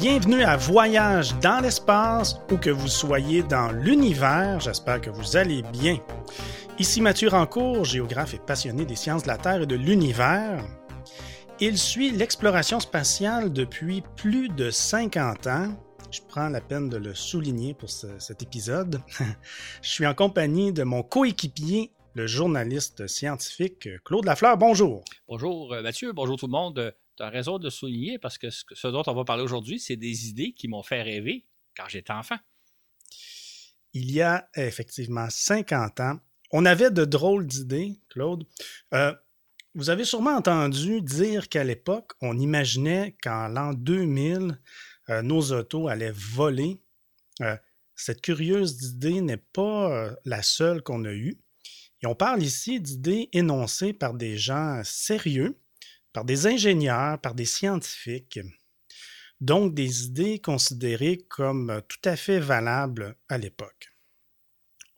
Bienvenue à Voyage dans l'espace ou que vous soyez dans l'univers. J'espère que vous allez bien. Ici Mathieu Rancourt, géographe et passionné des sciences de la Terre et de l'univers. Il suit l'exploration spatiale depuis plus de 50 ans. Je prends la peine de le souligner pour cet épisode. Je suis en compagnie de mon coéquipier, le journaliste scientifique Claude Lafleur. Bonjour. Bonjour euh, Mathieu, bonjour tout le monde tu as raison de souligner parce que ce dont on va parler aujourd'hui, c'est des idées qui m'ont fait rêver quand j'étais enfant. Il y a effectivement 50 ans, on avait de drôles d'idées, Claude. Euh, vous avez sûrement entendu dire qu'à l'époque, on imaginait qu'en l'an 2000, euh, nos autos allaient voler. Euh, cette curieuse idée n'est pas la seule qu'on a eue. Et on parle ici d'idées énoncées par des gens sérieux par des ingénieurs, par des scientifiques. Donc des idées considérées comme tout à fait valables à l'époque.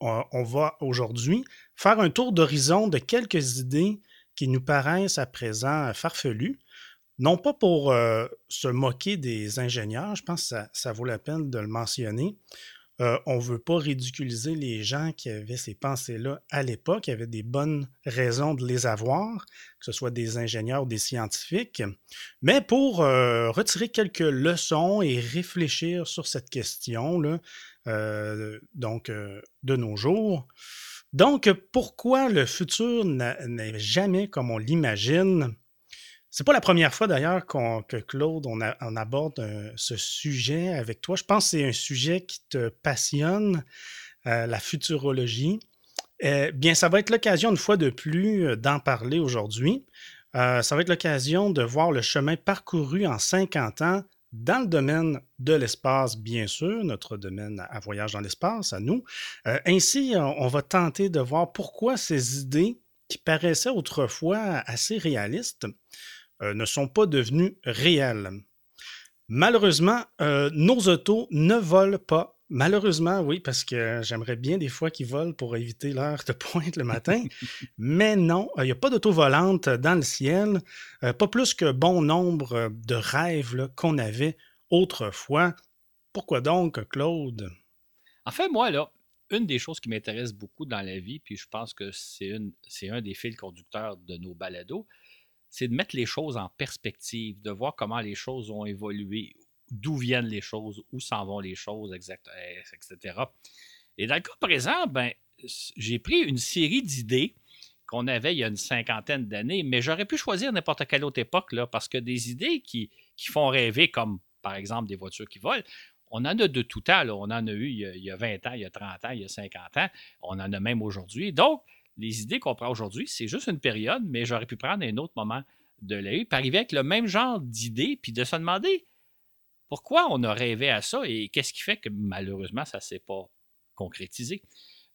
On va aujourd'hui faire un tour d'horizon de quelques idées qui nous paraissent à présent farfelues, non pas pour euh, se moquer des ingénieurs, je pense que ça, ça vaut la peine de le mentionner, euh, on ne veut pas ridiculiser les gens qui avaient ces pensées-là à l'époque, qui avaient des bonnes raisons de les avoir, que ce soit des ingénieurs ou des scientifiques, mais pour euh, retirer quelques leçons et réfléchir sur cette question-là, euh, donc de nos jours. Donc, pourquoi le futur n'est jamais comme on l'imagine? C'est pas la première fois d'ailleurs que Claude, on, aborde euh, ce sujet avec toi. Je pense que c'est un sujet qui te passionne, euh, la futurologie. Eh bien, ça va être l'occasion une fois de plus euh, d'en parler aujourd'hui. ça va être l'occasion de voir le chemin parcouru en 50 ans dans le domaine de l'espace, bien sûr, notre domaine à voyage dans l'espace, à nous. ainsi, on va tenter de voir pourquoi ces idées qui paraissaient autrefois assez réalistes euh, ne sont pas devenus réels. Malheureusement, euh, nos autos ne volent pas. Malheureusement, oui, parce que j'aimerais bien des fois qu'ils volent pour éviter l'heure de pointe le matin. Mais non, il n'y a pas d'auto volante dans le ciel. Euh, pas plus que bon nombre de rêves qu'on avait autrefois. Pourquoi donc, Claude? En fait, moi, là, une des choses qui m'intéresse beaucoup dans la vie, puis je pense que c'est un des fils conducteurs de nos balados, c'est de mettre les choses en perspective, de voir comment les choses ont évolué, d'où viennent les choses, où s'en vont les choses, etc. Et dans le cas présent, ben, j'ai pris une série d'idées qu'on avait il y a une cinquantaine d'années, mais j'aurais pu choisir n'importe quelle autre époque, là, parce que des idées qui, font rêver, comme par exemple des voitures qui volent, on en a de tout temps. On en a eu il y a, il y a 20 ans, il y a 30 ans, il y a 50 ans. On en a même aujourd'hui. Donc, les idées qu'on prend aujourd'hui, c'est juste une période, mais j'aurais pu prendre un autre moment de l'œil, puis arriver avec le même genre d'idées, puis de se demander pourquoi on a rêvé à ça et qu'est-ce qui fait que malheureusement ça ne s'est pas concrétisé.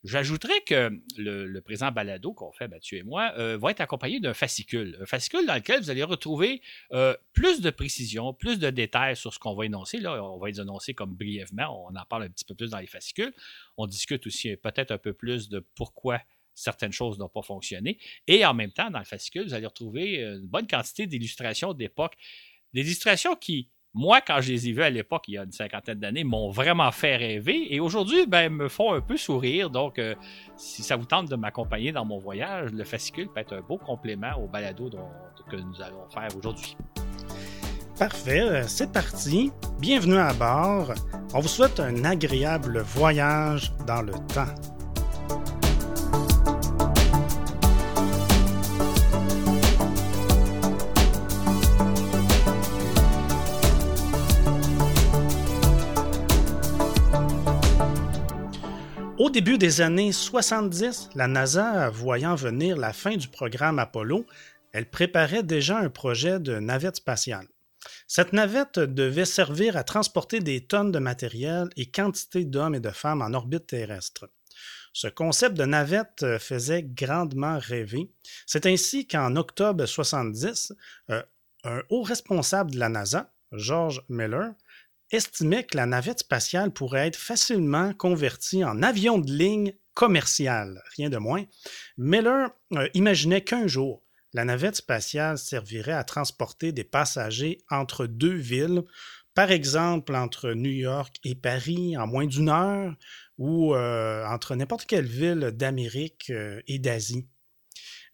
J'ajouterais que le, présent balado qu'on fait, Mathieu et moi, euh, va être accompagné d'un fascicule. Un fascicule dans lequel vous allez retrouver euh, plus de précision, plus de détails sur ce qu'on va énoncer. Là, on va les énoncer comme brièvement. On en parle un petit peu plus dans les fascicules. On discute aussi peut-être un peu plus de pourquoi certaines choses n'ont pas fonctionné. Et en même temps, dans le fascicule, vous allez retrouver une bonne quantité d'illustrations d'époque. Des illustrations qui, moi, quand je les ai vues à l'époque, il y a une cinquantaine d'années, m'ont vraiment fait rêver et aujourd'hui, ben, me font un peu sourire. Donc, euh, si ça vous tente de m'accompagner dans mon voyage, le fascicule peut être un beau complément au balado que nous allons faire aujourd'hui. Parfait, euh, c'est parti. Bienvenue à bord. On vous souhaite un agréable voyage dans le temps. Au début des années 70, la NASA, voyant venir la fin du programme Apollo, elle préparait déjà un projet de navette spatiale. Cette navette devait servir à transporter des tonnes de matériel et quantité d'hommes et de femmes en orbite terrestre. Ce concept de navette faisait grandement rêver. C'est ainsi qu'en octobre 70, euh, un haut responsable de la NASA, George Miller, estimait que la navette spatiale pourrait être facilement convertie en avion de ligne commercial, rien de moins. Miller euh, imaginait qu'un jour, la navette spatiale servirait à transporter des passagers entre deux villes par exemple entre New York et Paris en moins d'une heure ou euh, entre n'importe quelle ville d'Amérique euh, et d'Asie.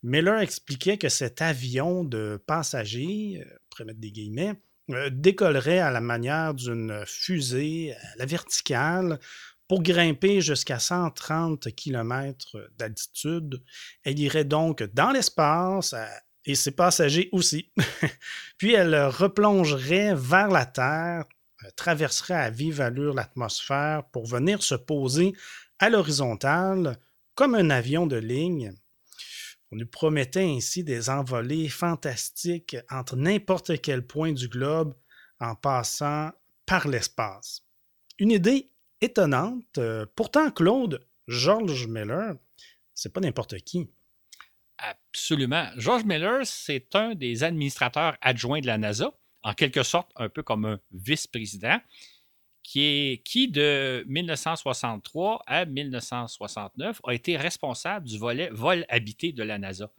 Miller expliquait que cet avion de passagers, pour mettre des guillemets, décollerait à la manière d'une fusée à la verticale pour grimper jusqu'à 130 km d'altitude. Elle irait donc dans l'espace et ses passagers aussi. Puis elle replongerait vers la Terre, euh, traverserait à vive allure l'atmosphère pour venir se poser à l'horizontale comme un avion de ligne. On nous promettait ainsi des envolées fantastiques entre n'importe quel point du globe en passant par l'espace. Une idée étonnante. Euh, pourtant, Claude, George Miller, c'est pas n'importe qui. Absolument. George Miller, c'est un des administrateurs adjoints de la NASA, en quelque sorte un peu comme un vice-président, qui, de 1963 à 1969 a été responsable du volet vol habité de la NASA.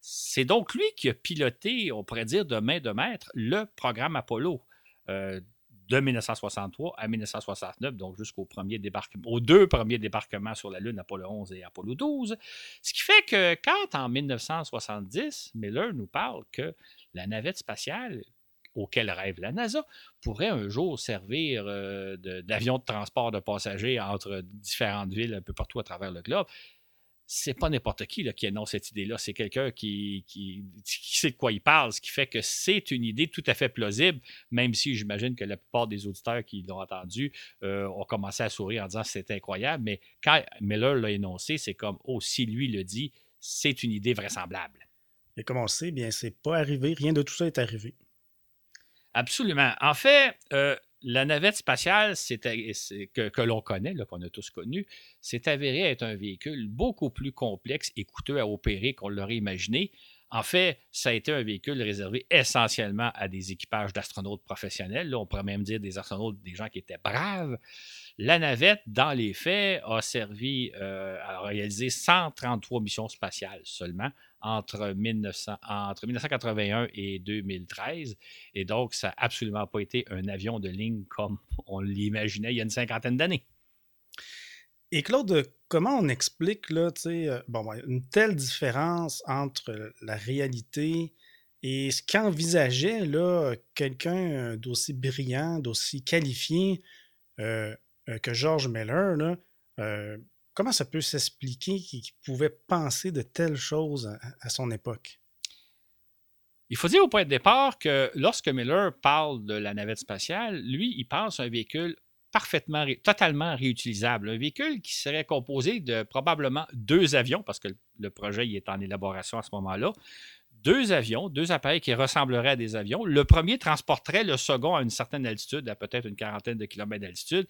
C'est donc lui qui a piloté, on pourrait dire de main de maître, le programme Apollo. Euh, de 1963 à 1969, donc jusqu'au deux premiers débarquements sur la Lune, Apollo 11 et Apollo 12. Ce qui fait que quand en 1970, Miller nous parle que la navette spatiale auquel rêve la NASA pourrait un jour servir euh, d'avion de transport de passagers entre différentes villes un peu partout à travers le globe c'est pas n'importe qui qui annonce cette idée-là. C'est quelqu'un qui, qui, sait de quoi il parle, ce qui fait que c'est une idée tout à fait plausible, même si j'imagine que la plupart des auditeurs qui l'ont entendu euh, ont commencé à sourire en disant c'est incroyable. Mais quand Miller l'a énoncé, c'est comme, oh, si lui le dit, c'est une idée vraisemblable. Et comme on sait, bien, c'est pas arrivé. Rien de tout ça est arrivé. Absolument. En fait, euh, la navette spatiale que, que l'on connaît, qu'on a tous connu, s'est avérée être un véhicule beaucoup plus complexe et coûteux à opérer qu'on l'aurait imaginé. En fait, ça a été un véhicule réservé essentiellement à des équipages d'astronautes professionnels. Là, on pourrait même dire des astronautes, des gens qui étaient braves. La navette, dans les faits, a servi euh, à réaliser 133 missions spatiales seulement entre, 1900, entre 1981 et 2013. Et donc, ça n'a absolument pas été un avion de ligne comme on l'imaginait il y a une cinquantaine d'années. Et Claude, comment on explique là, euh, bon, une telle différence entre la réalité et ce qu'envisageait quelqu'un d'aussi brillant, d'aussi qualifié euh, euh, que George Miller? Là, comment ça peut s'expliquer qu'il pouvait penser de telles choses à, son époque? Il faut dire au point de départ que lorsque Miller parle de la navette spatiale, lui, il pense à un véhicule parfaitement, totalement réutilisable. Un véhicule qui serait composé de probablement deux avions, parce que le projet est en élaboration à ce moment-là. Deux avions, deux appareils qui ressembleraient à des avions. Le premier transporterait le second à une certaine altitude, à peut-être une quarantaine de kilomètres d'altitude,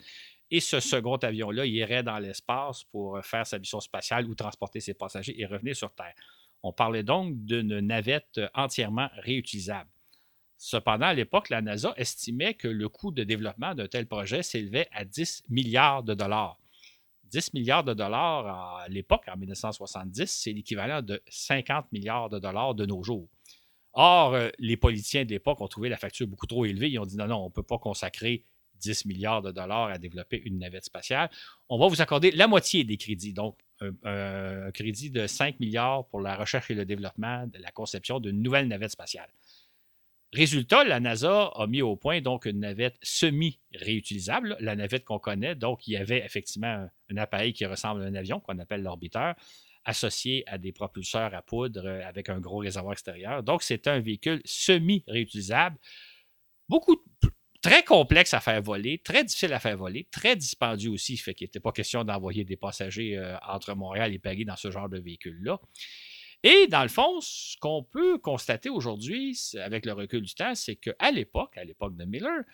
et ce second avion-là irait dans l'espace pour faire sa mission spatiale ou transporter ses passagers et revenir sur Terre. On parlait donc d'une navette entièrement réutilisable. Cependant, à l'époque, la NASA estimait que le coût de développement d'un tel projet s'élevait à 10 milliards de dollars. 10 milliards de dollars à l'époque, en 1970, c'est l'équivalent de 50 milliards de dollars de nos jours. Or, euh, les politiciens de l'époque ont trouvé la facture beaucoup trop élevée. Ils ont dit non, non, on ne peut pas consacrer 10 milliards de dollars à développer une navette spatiale. On va vous accorder la moitié des crédits, donc un, crédit de 5 milliards pour la recherche et le développement de la conception d'une nouvelle navette spatiale. Résultat, la NASA a mis au point donc une navette semi-réutilisable, la navette qu'on connaît. Donc, il y avait effectivement un, appareil qui ressemble à un avion qu'on appelle l'orbiteur, associé à des propulseurs à poudre avec un gros réservoir extérieur. Donc, c'est un véhicule semi-réutilisable, beaucoup très complexe à faire voler, très difficile à faire voler, très dispendieux aussi, fait qu'il n'était pas question d'envoyer des passagers euh, entre Montréal et Paris dans ce genre de véhicule-là. Et dans le fond, ce qu'on peut constater aujourd'hui, avec le recul du temps, c'est qu'à l'époque, à l'époque de Miller,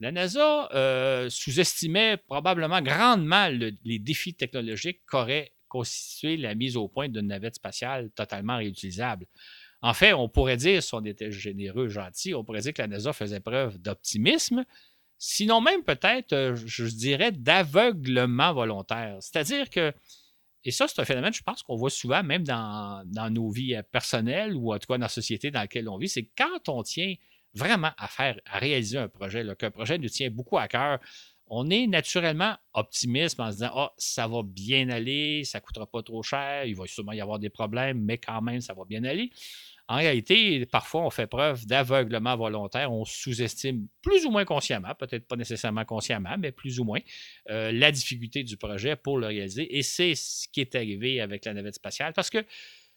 la NASA euh, sous-estimait probablement grandement les défis technologiques qu'aurait constitué la mise au point d'une navette spatiale totalement réutilisable. En fait, on pourrait dire, si on était généreux, gentil, on pourrait dire que la NASA faisait preuve d'optimisme, sinon même peut-être, euh, je dirais, d'aveuglement volontaire. C'est-à-dire que, et ça, c'est un phénomène, je pense, qu'on voit souvent, même dans, nos vies euh, personnelles ou en tout cas dans la société dans laquelle on vit, c'est quand on tient vraiment à faire, à réaliser un projet, qu'un projet nous tient beaucoup à cœur, on est naturellement optimiste en se disant Ah, ça va bien aller, ça ne coûtera pas trop cher, il va sûrement y avoir des problèmes, mais quand même, ça va bien aller. En réalité, parfois, on fait preuve d'aveuglement volontaire. On sous-estime plus ou moins consciemment, peut-être pas nécessairement consciemment, mais plus ou moins, euh, la difficulté du projet pour le réaliser. Et c'est ce qui est arrivé avec la navette spatiale. Parce que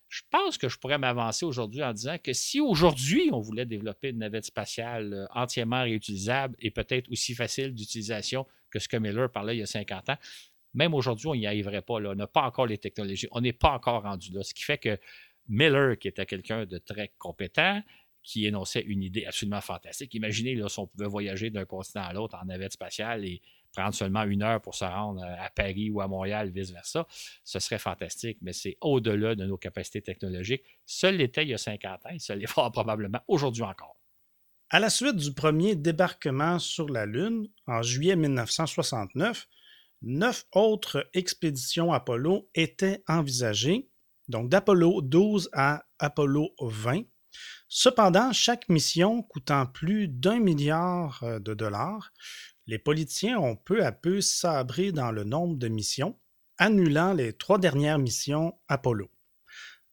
je pense que je pourrais m'avancer aujourd'hui en disant que si aujourd'hui on voulait développer une navette spatiale euh, entièrement réutilisable et peut-être aussi facile d'utilisation que ce que Miller parlait il y a 50 ans, même aujourd'hui, on n'y arriverait pas. On n'a pas encore les technologies. On n'est pas encore rendu là. Ce qui fait que Miller, qui était quelqu'un de très compétent, qui énonçait une idée absolument fantastique. Imaginez si on pouvait voyager d'un continent à l'autre en navette spatiale et prendre seulement une heure pour se rendre à Paris ou à Montréal, vice-versa, ce serait fantastique, mais c'est au-delà de nos capacités technologiques. Seul l'était il y a 50 ans, et ça l'est probablement aujourd'hui encore. À la suite du premier débarquement sur la Lune, en juillet 1969, neuf autres expéditions Apollo étaient envisagées, donc d'Apollo 12 à Apollo 20. Cependant, chaque mission coûtant plus d'un milliard euh, de dollars, les politiciens ont peu à peu sabré dans le nombre de missions, annulant les trois dernières missions Apollo.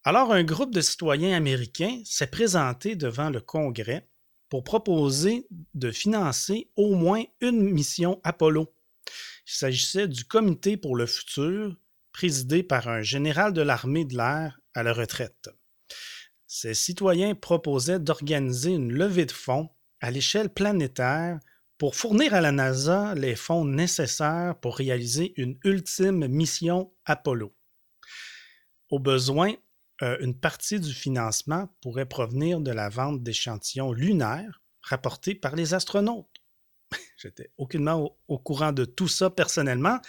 Alors un groupe de citoyens américains s'est présenté devant le Congrès pour proposer de financer au moins une mission Apollo. Il s'agissait du Comité pour le futur, présidé par un général de l'armée de l'air à la retraite. Ces citoyens proposaient d'organiser une levée de fonds à l'échelle planétaire pour fournir à la NASA les fonds nécessaires pour réaliser une ultime mission Apollo. Au besoin, euh, une partie du financement pourrait provenir de la vente d'échantillons lunaires rapportés par les astronautes. J'étais aucunement au, courant de tout ça personnellement,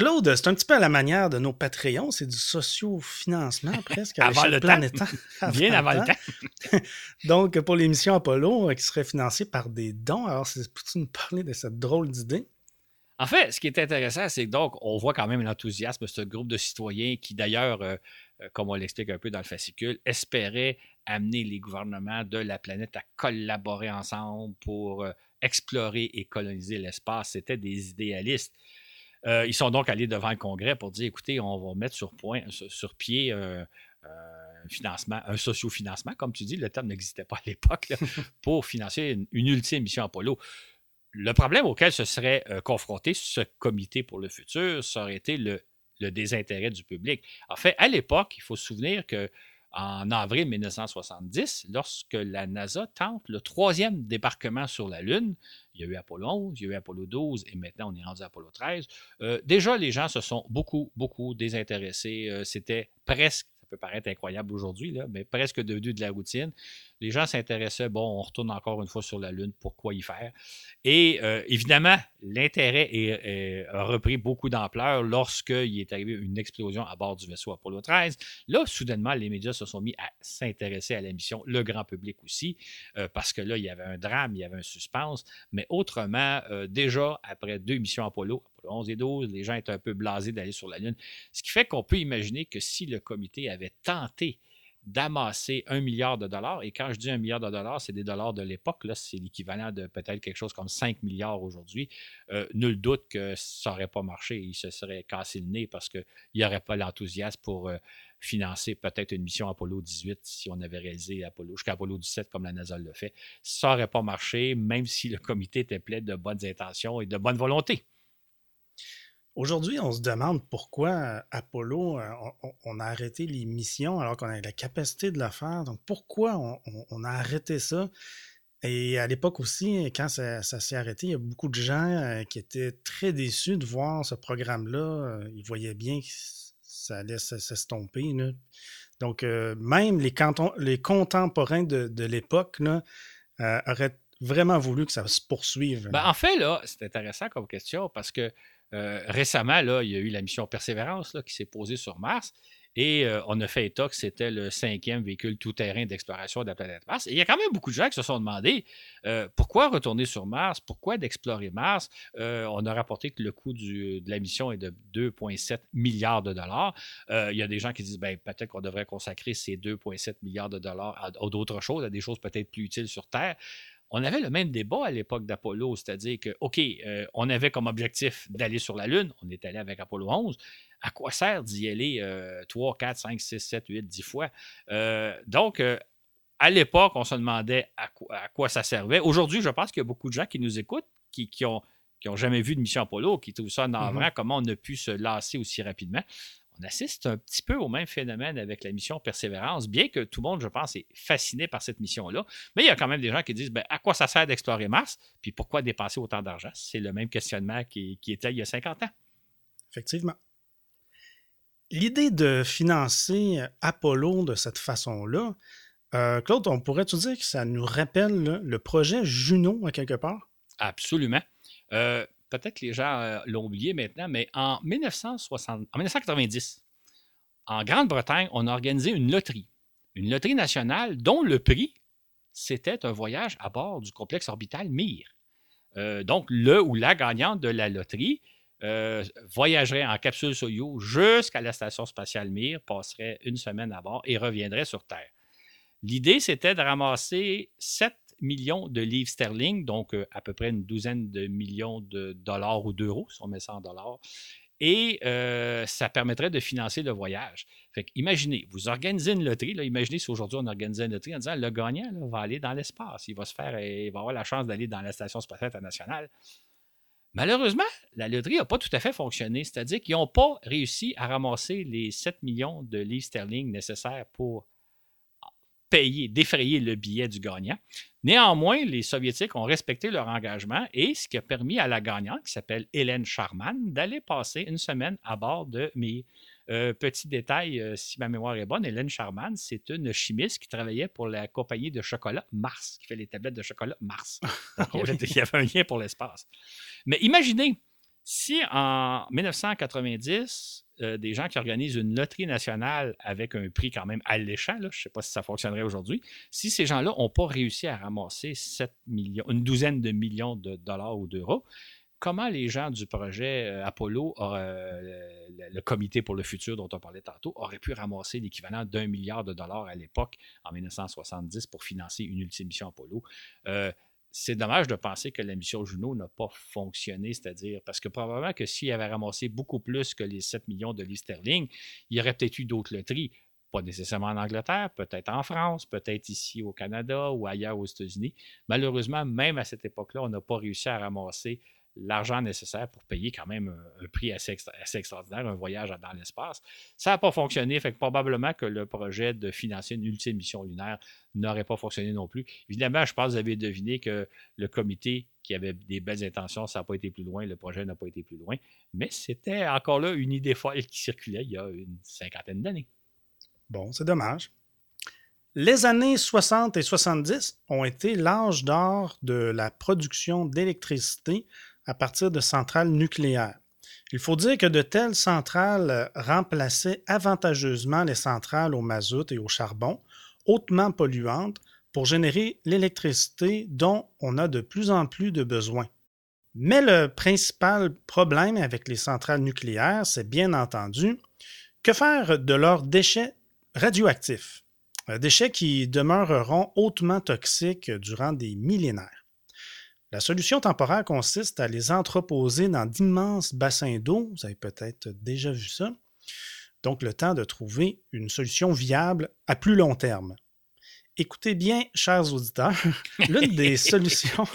Claude, c'est un petit peu à la manière de nos Patreons, c'est du socio-financement presque à l'échelle planétaire. Bien avant le temps. Donc, pour l'émission Apollo, euh, qui serait financée par des dons, alors peux-tu nous parler de cette drôle d'idée? En fait, ce qui est intéressant, c'est que donc, on voit quand même l'enthousiasme de ce groupe de citoyens qui, d'ailleurs, euh, euh, comme on l'explique un peu dans le fascicule, espérait amener les gouvernements de la planète à collaborer ensemble pour explorer et coloniser l'espace. C'était des idéalistes. Euh, ils sont donc allés devant le Congrès pour dire écoutez, on va mettre sur, point, sur, pied euh, un financement, un sociofinancement, comme tu dis, le terme n'existait pas à l'époque, pour financer une, ultime mission Apollo. Le problème auquel se serait euh, confronté ce comité pour le futur, ça aurait été le, le désintérêt du public. En fait, à l'époque, il faut se souvenir que en avril 1970, lorsque la NASA tente le troisième débarquement sur la Lune. Il y a eu Apollo 11, il y a eu Apollo 12 et maintenant on est rendu à Apollo 13. Euh, déjà, les gens se sont beaucoup, beaucoup désintéressés. Euh, c'était presque peut paraître incroyable aujourd'hui, mais presque devenu de la routine. Les gens s'intéressaient, bon, on retourne encore une fois sur la Lune, pourquoi y faire? Et euh, évidemment, l'intérêt a repris beaucoup d'ampleur lorsqu'il est arrivé une explosion à bord du vaisseau Apollo 13. Là, soudainement, les médias se sont mis à s'intéresser à la mission, le grand public aussi, euh, parce que là, il y avait un drame, il y avait un suspense. Mais autrement, euh, déjà, après deux missions Apollo, 11 et 12, les gens étaient un peu blasés d'aller sur la Lune. Ce qui fait qu'on peut imaginer que si le comité avait tenté d'amasser un milliard de dollars, et quand je dis un milliard de dollars, c'est des dollars de l'époque, là, c'est l'équivalent de peut-être quelque chose comme 5 milliards aujourd'hui, euh, nul doute que ça n'aurait pas marché, il se serait cassé le nez parce qu'il n'y aurait pas l'enthousiasme pour euh, financer peut-être une mission Apollo 18 si on avait réalisé Apollo, jusqu'à Apollo 17 comme la NASA le fait. Ça n'aurait pas marché, même si le comité était plein de bonnes intentions et de bonne volonté. Aujourd'hui, on se demande pourquoi euh, Apollo, euh, on, a arrêté les missions alors qu'on a la capacité de le faire. Donc, pourquoi on, a arrêté ça? Et à l'époque aussi, quand ça, s'est arrêté, il y a beaucoup de gens euh, qui étaient très déçus de voir ce programme-là. Ils voyaient bien que ça allait s'estomper. Donc, même les, les contemporains de, l'époque auraient vraiment voulu que ça se poursuive. Ben, en fait, là, c'est intéressant comme question parce que euh, récemment, là, il y a eu la mission Persévérance qui s'est posée sur Mars. Et euh, on a fait état que c'était le cinquième véhicule tout-terrain d'exploration de la planète Mars. Et il y a quand même beaucoup de gens qui se sont demandé euh, pourquoi retourner sur Mars, pourquoi d'explorer Mars? on a rapporté que le coût de la mission est de 2,7 milliards de dollars. il y a des gens qui disent ben, peut-être qu'on devrait consacrer ces 2,7 milliards de dollars à, à d'autres choses, à des choses peut-être plus utiles sur Terre on avait le même débat à l'époque d'Apollo, c'est-à-dire que, OK, euh, on avait comme objectif d'aller sur la Lune, on est allé avec Apollo 11. À quoi sert d'y aller 3, 4, 5, 6, 7, 8, 10 fois? Euh, donc, à l'époque, on se demandait à quoi, ça servait. Aujourd'hui, je pense qu'il y a beaucoup de gens qui nous écoutent, qui, qui ont qui n'ont jamais vu de mission Apollo, qui trouvent ça navrant, mm comment on a pu se lasser aussi rapidement. On assiste un petit peu au même phénomène avec la mission Persévérance, bien que tout le monde, je pense, est fasciné par cette mission-là. Mais il y a quand même des gens qui disent ben, à quoi ça sert d'explorer Mars, puis pourquoi dépenser autant d'argent? C'est le même questionnement qui, était il y a 50 ans. Effectivement. L'idée de financer Apollo de cette façon-là, euh, Claude, on pourrait-tu dire que ça nous rappelle le projet Juno à quelque part? Absolument. Euh, peut-être les gens euh, l'ont oublié maintenant, mais en, 1960, en 1990, en Grande-Bretagne, on a organisé une loterie. Une loterie nationale dont le prix, c'était un voyage à bord du complexe orbital Mir. Euh, donc, le ou la gagnante de la loterie voyagerait en capsule Soyuz jusqu'à la station spatiale Mir, passerait une semaine à bord et reviendrait sur Terre. L'idée, c'était de ramasser sept millions de livres sterling, donc euh, à peu près une douzaine de millions de dollars ou d'euros, si on met ça en dollars. Et euh, ça permettrait de financer le voyage. Fait imaginez, vous organisez une loterie. Imaginez si aujourd'hui on organisait une loterie en disant le gagnant va aller dans l'espace. Il va se faire, il va avoir la chance d'aller dans la Station spatiale internationale. Malheureusement, la loterie n'a pas tout à fait fonctionné. C'est-à-dire qu'ils n'ont pas réussi à ramasser les 7 millions de livres sterling nécessaires pour payer, défrayer le billet du gagnant. Néanmoins, les Soviétiques ont respecté leur engagement et ce qui a permis à la gagnante, qui s'appelle Hélène Charman, d'aller passer une semaine à bord de Mir. Euh, petit détail, euh, si ma mémoire est bonne, Hélène Charman, c'est une chimiste qui travaillait pour la compagnie de chocolat Mars, qui fait les tablettes de chocolat Mars. il, y avait, un lien pour l'espace. Mais imaginez, si en 1990, euh, des gens qui organisent une loterie nationale avec un prix quand même alléchant, je ne sais pas si ça fonctionnerait aujourd'hui, si ces gens-là n'ont pas réussi à ramasser 7 millions, une douzaine de millions de dollars ou d'euros, comment les gens du projet euh, Apollo, euh, le, comité pour le futur dont on parlait tantôt, auraient pu ramasser l'équivalent d'un milliard de dollars à l'époque, en 1970, pour financer une ultime mission Apollo? C'est dommage de penser que la mission Juno n'a pas fonctionné, c'est-à-dire parce que probablement que s'il avait ramassé beaucoup plus que les 7 millions de livres sterling, il y aurait peut-être eu d'autres loteries. Pas nécessairement en Angleterre, peut-être en France, peut-être ici au Canada ou ailleurs aux États-Unis. Malheureusement, même à cette époque-là, on n'a pas réussi à ramasser l'argent nécessaire pour payer quand même un, prix assez, extraordinaire, un voyage dans l'espace. Ça n'a pas fonctionné, fait que probablement que le projet de financer une ultime mission lunaire n'aurait pas fonctionné non plus. Évidemment, je pense que vous avez deviné que le comité qui avait des belles intentions, ça n'a pas été plus loin, le projet n'a pas été plus loin, mais c'était encore là une idée folle qui circulait il y a une cinquantaine d'années. Bon, c'est dommage. Les années 60 et 70 ont été l'âge d'or de la production d'électricité à partir de centrales nucléaires. Il faut dire que de telles centrales remplaçaient avantageusement les centrales au mazout et au charbon, hautement polluantes, pour générer l'électricité dont on a de plus en plus de besoin. Mais le principal problème avec les centrales nucléaires, c'est bien entendu que faire de leurs déchets radioactifs, déchets qui demeureront hautement toxiques durant des millénaires. La solution temporaire consiste à les entreposer dans d'immenses bassins d'eau. Vous avez peut-être déjà vu ça. Donc, le temps de trouver une solution viable à plus long terme. Écoutez bien, chers auditeurs, l'une des solutions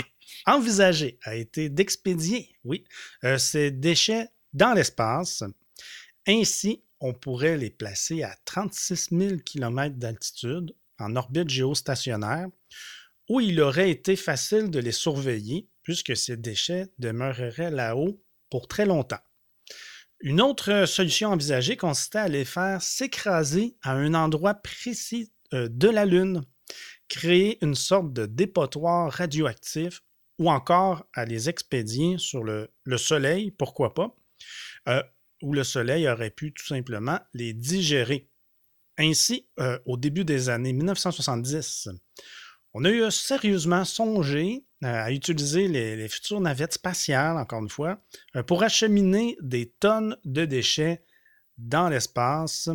envisagées a été d'expédier, oui, euh, ces déchets dans l'espace. Ainsi, on pourrait les placer à 36 000 km d'altitude en orbite géostationnaire où il aurait été facile de les surveiller puisque ces déchets demeureraient là-haut pour très longtemps. Une autre solution envisagée consistait à les faire s'écraser à un endroit précis euh, de la Lune, créer une sorte de dépotoir radioactif ou encore à les expédier sur le, Soleil, pourquoi pas, euh, où le Soleil aurait pu tout simplement les digérer. Ainsi, euh, au début des années 1970, on a eu sérieusement songé euh, à utiliser les, futures navettes spatiales, encore une fois, euh, pour acheminer des tonnes de déchets dans l'espace.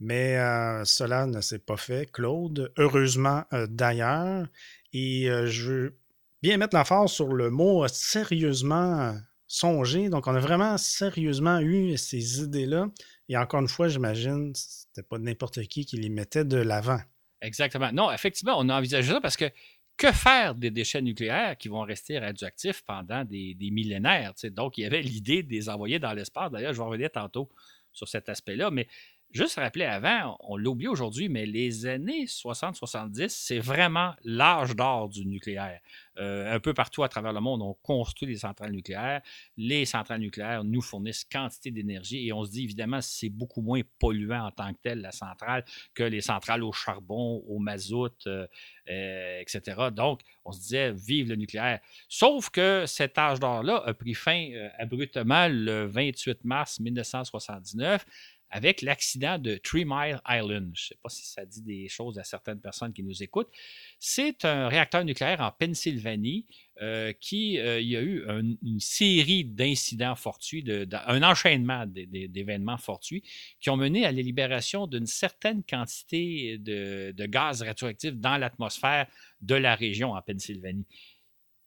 Mais euh, cela ne s'est pas fait, Claude. Heureusement d'ailleurs. Et je veux bien mettre l'emphase sur le mot sérieusement songé. Donc, on a vraiment sérieusement eu ces idées-là. Et encore une fois, j'imagine, c'était pas n'importe qui qui les mettait de l'avant. Exactement. Non, effectivement, on a envisagé ça parce que que faire des déchets nucléaires qui vont rester radioactifs pendant des, millénaires? Donc, il y avait l'idée de les envoyer dans l'espace. D'ailleurs, je vais revenir tantôt sur cet aspect-là, mais Juste rappeler avant, on l'oublie aujourd'hui, mais les années 60-70, c'est vraiment l'âge d'or du nucléaire. Euh, un peu partout à travers le monde, on construit des centrales nucléaires. Les centrales nucléaires nous fournissent quantité d'énergie et on se dit évidemment c'est beaucoup moins polluant en tant que tel la centrale que les centrales au charbon, au mazout, euh, euh, etc. Donc, on se disait vive le nucléaire. Sauf que cet âge d'or-là a pris fin abruptement le 28 mars 1979 avec l'accident de Three Mile Island. Je ne sais pas si ça dit des choses à certaines personnes qui nous écoutent. C'est un réacteur nucléaire en Pennsylvanie euh, qui euh, il y a eu une série d'incidents fortuits, un enchaînement d'événements fortuits qui ont mené à la libération d'une certaine quantité de, de gaz radioactifs dans l'atmosphère de la région en Pennsylvanie.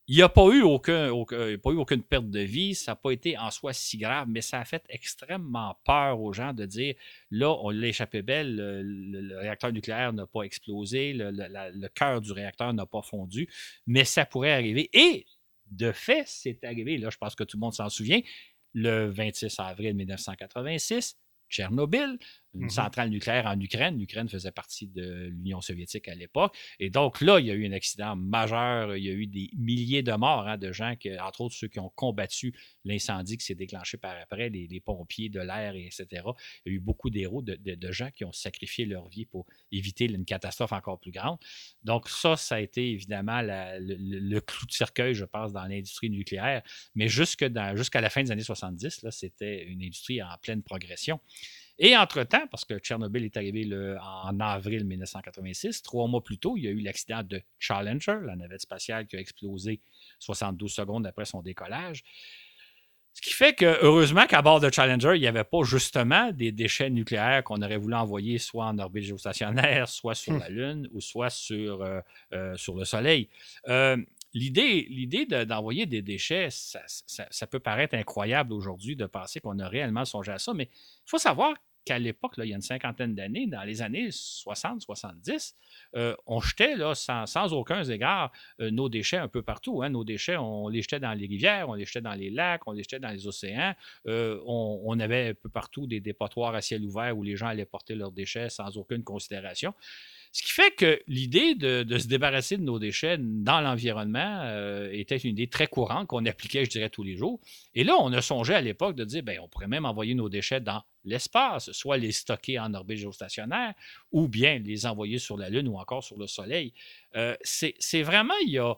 Il n'y a pas eu, aucun, pas eu aucune perte de vie, ça n'a pas été en soi si grave, mais ça a fait extrêmement peur aux gens de dire là, on l'a échappé belle, le, réacteur nucléaire n'a pas explosé, le, cœur du réacteur n'a pas fondu, mais ça pourrait arriver. Et de fait, c'est arrivé, là, je pense que tout le monde s'en souvient, le 26 avril 1986, Tchernobyl, une mmh centrale nucléaire en Ukraine. L'Ukraine faisait partie de l'Union soviétique à l'époque. Et donc là, il y a eu un accident majeur. Il y a eu des milliers de morts hein, de gens, que, entre autres ceux qui ont combattu l'incendie qui s'est déclenché par après, les, pompiers de l'air, etc. Il y a eu beaucoup d'héros, de, gens qui ont sacrifié leur vie pour éviter une catastrophe encore plus grande. Donc ça, ça a été évidemment le, clou de cercueil, je pense, dans l'industrie nucléaire. Mais jusqu'à la fin des années 70, c'était une industrie en pleine progression. Et entre-temps, parce que Tchernobyl est arrivé en avril 1986, trois mois plus tôt, il y a eu l'accident de Challenger, la navette spatiale qui a explosé 72 secondes après son décollage. Ce qui fait que, heureusement qu'à bord de Challenger, il n'y avait pas justement des déchets nucléaires qu'on aurait voulu envoyer soit en orbite géostationnaire, soit sur hmm. la Lune ou soit sur, euh, euh, sur le Soleil. Euh, l'idée, d'envoyer des déchets, ça, peut paraître incroyable aujourd'hui de penser qu'on a réellement songé à ça, mais il faut savoir qu'à l'époque, il y a une cinquantaine d'années, dans les années 60-70, euh, on jetait là, sans, aucun égard euh, nos déchets un peu partout. Hein. Nos déchets, on les jetait dans les rivières, on les jetait dans les lacs, on les jetait dans les océans. Euh, on, avait un peu partout des dépotoirs à ciel ouvert où les gens allaient porter leurs déchets sans aucune considération. Ce qui fait que l'idée de, se débarrasser de nos déchets dans l'environnement euh, était une idée très courante qu'on appliquait, je dirais, tous les jours. Et là, on a songé à l'époque de dire, bien, on pourrait même envoyer nos déchets dans l'espace, soit les stocker en orbite géostationnaire, ou bien les envoyer sur la Lune ou encore sur le Soleil. Euh, c'est vraiment, il y, a,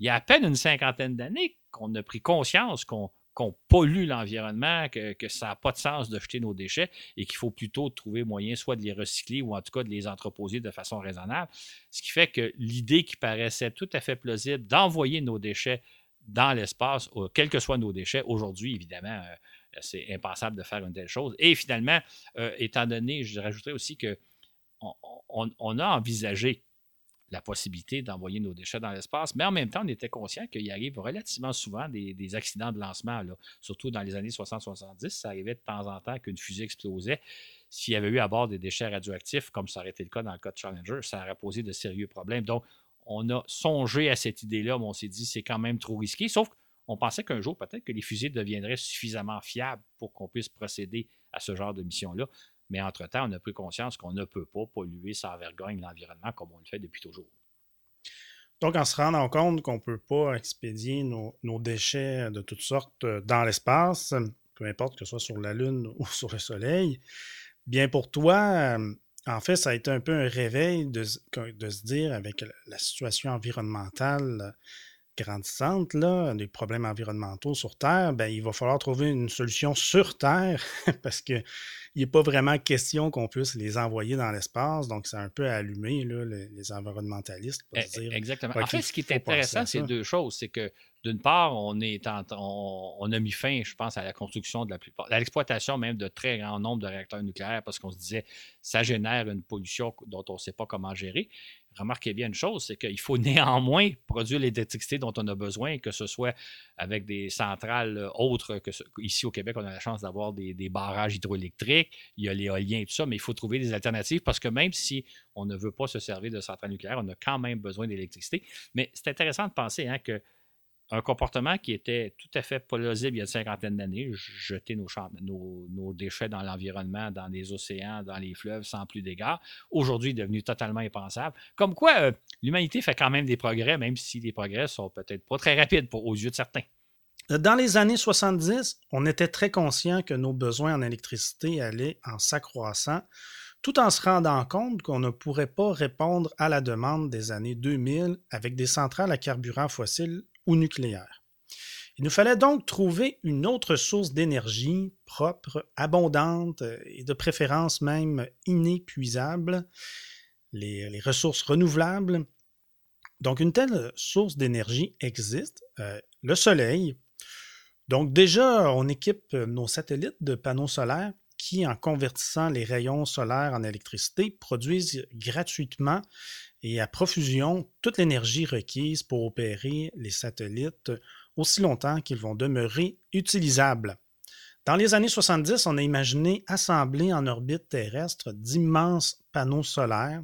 il y a à peine une cinquantaine d'années qu'on a pris conscience qu'on qu'on pollue l'environnement, que, ça n'a pas de sens de jeter nos déchets et qu'il faut plutôt trouver moyen soit de les recycler ou en tout cas de les entreposer de façon raisonnable. Ce qui fait que l'idée qui paraissait tout à fait plausible d'envoyer nos déchets dans l'espace, euh, quels que soient nos déchets, aujourd'hui, évidemment, euh, c'est impensable de faire une telle chose. Et finalement, euh, étant donné, je rajouterais aussi que on a envisagé la possibilité d'envoyer nos déchets dans l'espace, mais en même temps, on était conscient qu'il arrive relativement souvent des, accidents de lancement, surtout dans les années 60-70. Ça arrivait de temps en temps qu'une fusée explosait. S'il y avait eu à bord des déchets radioactifs, comme ça aurait été le cas dans le cas de Challenger, ça aurait posé de sérieux problèmes. Donc, on a songé à cette idée-là, mais on s'est dit c'est quand même trop risqué, sauf qu'on pensait qu'un jour, peut-être que les fusées deviendraient suffisamment fiables pour qu'on puisse procéder à ce genre de mission-là. Mais entre-temps, on a pris conscience qu'on ne peut pas polluer sans vergogne l'environnement comme on le fait depuis toujours. Donc, en se rendant compte qu'on ne peut pas expédier nos, déchets de toutes sortes euh, dans l'espace, peu importe que ce soit sur la Lune ou sur le Soleil, bien pour toi, euh, en fait, ça a été un peu un réveil de, de se dire avec la situation environnementale grandissante, là, des problèmes environnementaux sur Terre, ben, il va falloir trouver une solution sur Terre parce qu'il n'est pas vraiment question qu'on puisse les envoyer dans l'espace. Donc, c'est un peu allumé, là, les, environnementalistes. Pour e, dire, Exactement. En fait, ce qui est intéressant, c'est deux choses. C'est que d'une part, on, est on, a mis fin, je pense, à la construction de la plupart, à l'exploitation même de très grand nombre de réacteurs nucléaires parce qu'on se disait ça génère une pollution dont on ne sait pas comment gérer. Remarquez bien une chose, c'est qu'il faut néanmoins produire l'électricité dont on a besoin, que ce soit avec des centrales autres que ici au Québec, on a la chance d'avoir des, barrages hydroélectriques, il y a l'éolien et tout ça, mais il faut trouver des alternatives parce que même si on ne veut pas se servir de centrales nucléaires, on a quand même besoin d'électricité. Mais c'est intéressant de penser hein, que un comportement qui était tout à fait plausible il y a une cinquantaine d'années, jeter nos, déchets dans l'environnement, dans les océans, dans les fleuves sans plus dégâts, aujourd'hui devenu totalement impensable. Comme quoi, euh, l'humanité fait quand même des progrès, même si les progrès sont peut-être pas très rapides aux yeux de certains. Dans les années 70, on était très conscient que nos besoins en électricité allaient en s'accroissant, tout en se rendant compte qu'on ne pourrait pas répondre à la demande des années 2000 avec des centrales à carburant fossile ou nucléaire. Il nous fallait donc trouver une autre source d'énergie propre, abondante et de préférence même inépuisable, les, ressources renouvelables. Donc une telle source d'énergie existe, euh, le Soleil. Donc déjà, on équipe nos satellites de panneaux solaires qui, en convertissant les rayons solaires en électricité, produisent gratuitement et à profusion toute l'énergie requise pour opérer les satellites aussi longtemps qu'ils vont demeurer utilisables. Dans les années 70, on a imaginé assembler en orbite terrestre d'immenses panneaux solaires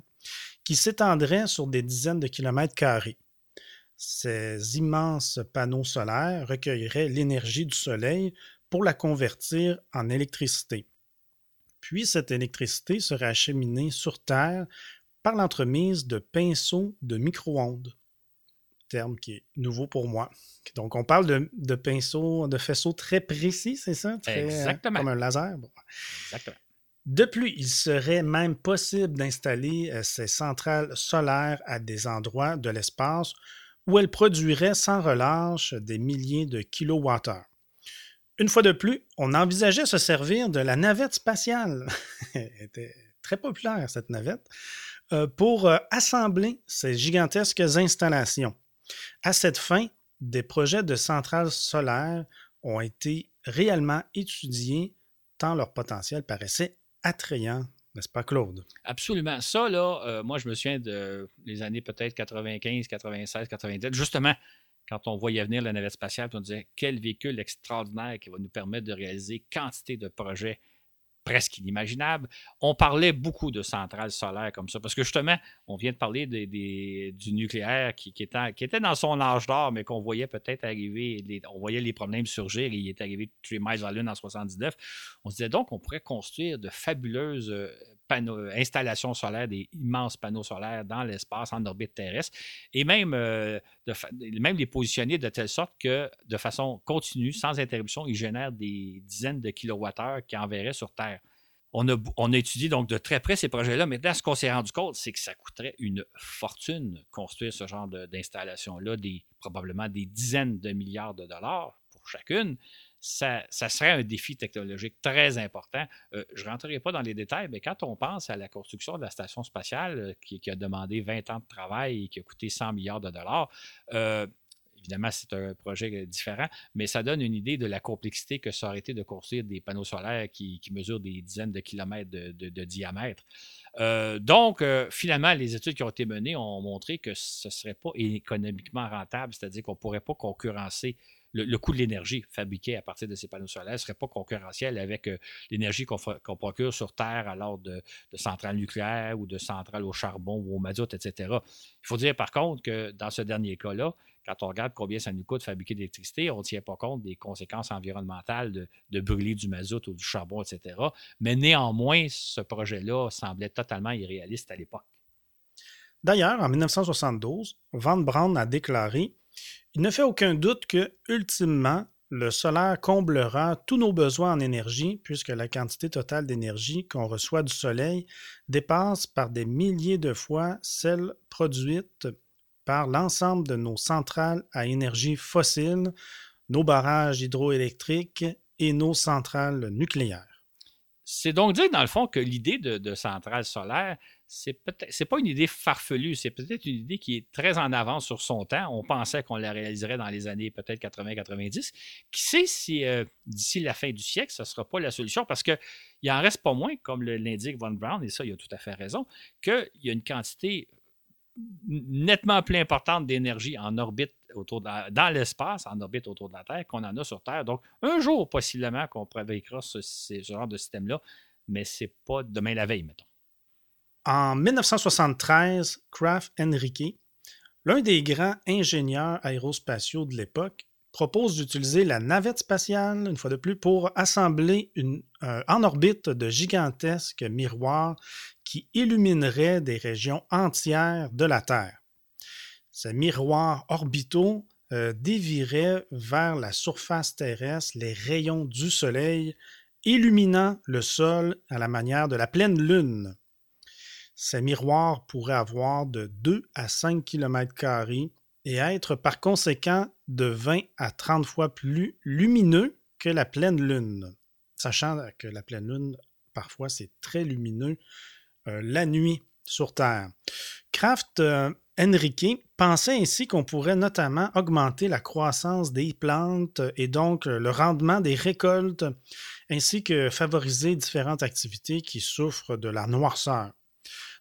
qui s'étendraient sur des dizaines de kilomètres carrés. Ces immenses panneaux solaires recueilleraient l'énergie du Soleil pour la convertir en électricité. Puis cette électricité serait acheminée sur Terre par l'entremise de pinceaux de micro-ondes, terme qui est nouveau pour moi. Donc, on parle de, pinceaux, de faisceaux très précis, c'est ça? Très, euh, Exactement. Comme un laser. Exactement. De plus, il serait même possible d'installer euh, ces centrales solaires à des endroits de l'espace où elles produiraient sans relâche des milliers de kilowattheures. Une fois de plus, on envisageait se servir de la navette spatiale. Elle était très populaire, cette navette. Euh, pour euh, assembler ces gigantesques installations. À cette fin, des projets de centrales solaires ont été réellement étudiés tant leur potentiel paraissait attrayant, n'est-ce pas, Claude? Absolument. Ça, là, euh, moi, je me souviens de les années peut-être 95, 96, 97. Justement, quand on voyait venir la navette spatiale, on disait quel véhicule extraordinaire qui va nous permettre de réaliser quantité de projets presque inimaginable. On parlait beaucoup de centrales solaires comme ça, parce que justement, on vient de parler du nucléaire qui, était, dans son âge d'or, mais qu'on voyait peut-être arriver, on voyait les problèmes surgir, il est arrivé Three Miles Island en 79. On se disait donc qu'on pourrait construire de fabuleuses euh, panneaux, installations solaires, des immenses panneaux solaires dans l'espace, en orbite terrestre, et même, euh, même les positionner de telle sorte que, de façon continue, sans interruption, ils génèrent des dizaines de kilowattheures qui enverraient sur Terre. On a, on a, étudié donc de très près ces projets-là, là, ce qu'on s'est rendu compte, c'est que ça coûterait une fortune construire ce genre d'installation-là, probablement des dizaines de milliards de dollars pour chacune ça, serait un défi technologique très important. Euh, je ne rentrerai pas dans les détails, mais quand on pense à la construction de la station spatiale euh, qui, a demandé 20 ans de travail et qui a coûté 100 milliards de dollars, euh, évidemment, c'est un projet différent, mais ça donne une idée de la complexité que ça aurait été de construire des panneaux solaires qui, mesurent des dizaines de kilomètres de, diamètre. donc, finalement, les études qui ont été menées ont montré que ce ne serait pas économiquement rentable, c'est-à-dire qu'on ne pourrait pas concurrencer le, coût de l'énergie fabriquée à partir de ces panneaux solaires ne serait pas concurrentiel avec euh, l'énergie qu'on procure sur Terre à l'ordre de, centrales nucléaires ou de centrales au charbon ou au mazout, etc. Il faut dire par contre que dans ce dernier cas-là, quand on regarde combien ça nous coûte de fabriquer de l'électricité, on ne tient pas compte des conséquences environnementales de, de, brûler du mazout ou du charbon, etc. Mais néanmoins, ce projet-là semblait totalement irréaliste à l'époque. D'ailleurs, en 1972, Van Braun a déclaré il ne fait aucun doute que, ultimement, le solaire comblera tous nos besoins en énergie puisque la quantité totale d'énergie qu'on reçoit du Soleil dépasse par des milliers de fois celle produite par l'ensemble de nos centrales à énergie fossile, nos barrages hydroélectriques et nos centrales nucléaires. C'est donc dire, dans le fond, que l'idée de, de centrale solaire, c'est peut-être pas une idée farfelue, c'est peut-être une idée qui est très en avance sur son temps. On pensait qu'on la réaliserait dans les années peut-être 80-90. Qui sait si euh, d'ici la fin du siècle, ce ne sera pas la solution? Parce qu'il il en reste pas moins, comme l'indique Von Braun, et ça, il a tout à fait raison, qu'il y a une quantité nettement plus importante d'énergie en orbite autour dans l'espace, en orbite autour de la Terre, qu'on en a sur Terre. Donc, un jour, possiblement, qu'on préveillera ce, ce, genre de système-là, mais c'est pas demain la veille, mettons. En 1973, Kraft Enrique, l'un des grands ingénieurs aérospatiaux de l'époque, propose d'utiliser la navette spatiale, une fois de plus, pour assembler euh, en orbite de gigantesques miroirs qui illumineraient des régions entières de la Terre. Ces miroirs orbitaux euh, déviraient vers la surface terrestre les rayons du Soleil, illuminant le sol à la manière de la pleine Lune. Ces miroirs pourraient avoir de 2 à 5 km et être par conséquent de 20 à 30 fois plus lumineux que la pleine lune, sachant que la pleine lune, parfois, c'est très lumineux euh, la nuit sur Terre. Kraft euh, pensait ainsi qu'on pourrait notamment augmenter la croissance des plantes et donc le rendement des récoltes, ainsi que favoriser différentes activités qui souffrent de la noirceur.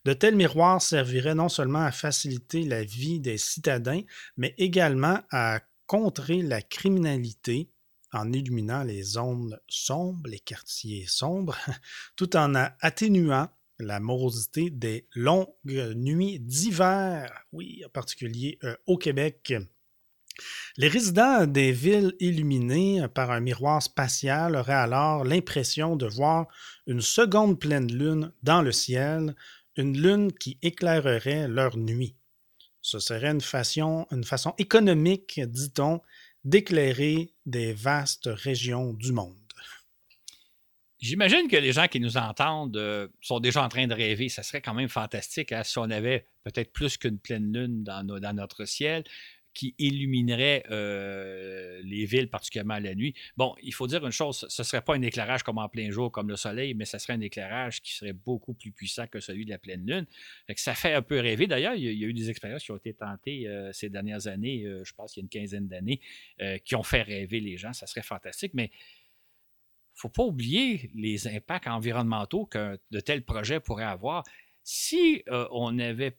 De tels miroirs serviraient non seulement à faciliter la vie des citadins, mais également à contrer la criminalité en illuminant les zones sombres, les quartiers sombres, tout en atténuant la morosité des longues nuits d'hiver, oui, en particulier euh, au Québec. Les résidents des villes illuminées par un miroir spatial auraient alors l'impression de voir une seconde pleine lune dans le ciel, une lune qui éclairerait leur nuit. Ce serait une façon, une façon économique, dit-on, d'éclairer des vastes régions du monde. J'imagine que les gens qui nous entendent euh, sont déjà en train de rêver. Ça serait quand même fantastique hein, si on avait peut-être plus qu'une pleine lune dans, dans, notre ciel qui illuminerait euh, les villes, particulièrement la nuit. Bon, il faut dire une chose, ce ne serait pas un éclairage comme en plein jour, comme le soleil, mais ce serait un éclairage qui serait beaucoup plus puissant que celui de la pleine lune. ça fait un peu rêver. D'ailleurs, il, y a eu des expériences qui ont été tentées euh, ces dernières années, euh, je pense qu'il y a une quinzaine d'années, qui ont fait rêver les gens. Ça serait fantastique, mais il ne faut pas oublier les impacts environnementaux que de tels projets pourraient avoir. Si on avait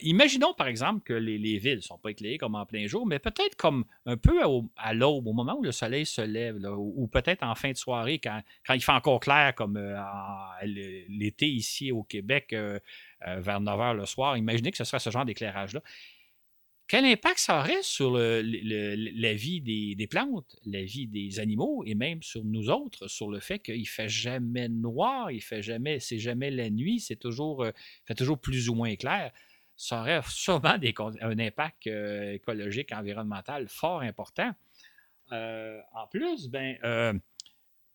Imaginons par exemple que les, villes ne sont pas éclairées comme en plein jour, mais peut-être comme un peu à l'aube, au moment où le soleil se lève, ou, peut-être en fin de soirée, quand, il fait encore clair, comme euh, l'été ici au Québec, euh, euh, vers 9 h le soir. Imaginez que ce serait ce genre d'éclairage-là. Quel impact ça aurait sur la vie des, plantes, la vie des animaux et même sur nous autres, sur le fait qu'il ne fait jamais noir, il fait jamais, c'est jamais la nuit, c'est toujours, toujours plus ou moins clair? Ça aurait sûrement un impact euh, écologique, environnemental fort important. Euh, en plus, ben, euh,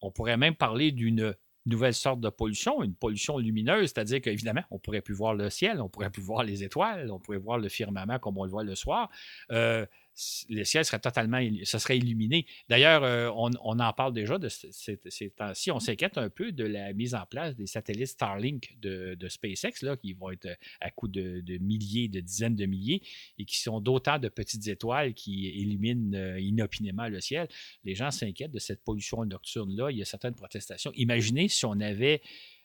on pourrait même parler d'une nouvelle sorte de pollution, une pollution lumineuse, c'est-à-dire qu'évidemment, on pourrait plus voir le ciel, on pourrait plus voir les étoiles, on pourrait voir le firmament comme on le voit le soir le ciel serait totalement ça serait illuminé. D'ailleurs, euh, on, en parle déjà de ces, temps-ci. On s'inquiète un peu de la mise en place des satellites Starlink de, SpaceX, qui vont être à coup de, milliers, de dizaines de milliers, et qui sont d'autant de petites étoiles qui illuminent euh, inopinément le ciel. Les gens s'inquiètent de cette pollution nocturne-là. Il y a certaines protestations. Imaginez si on avait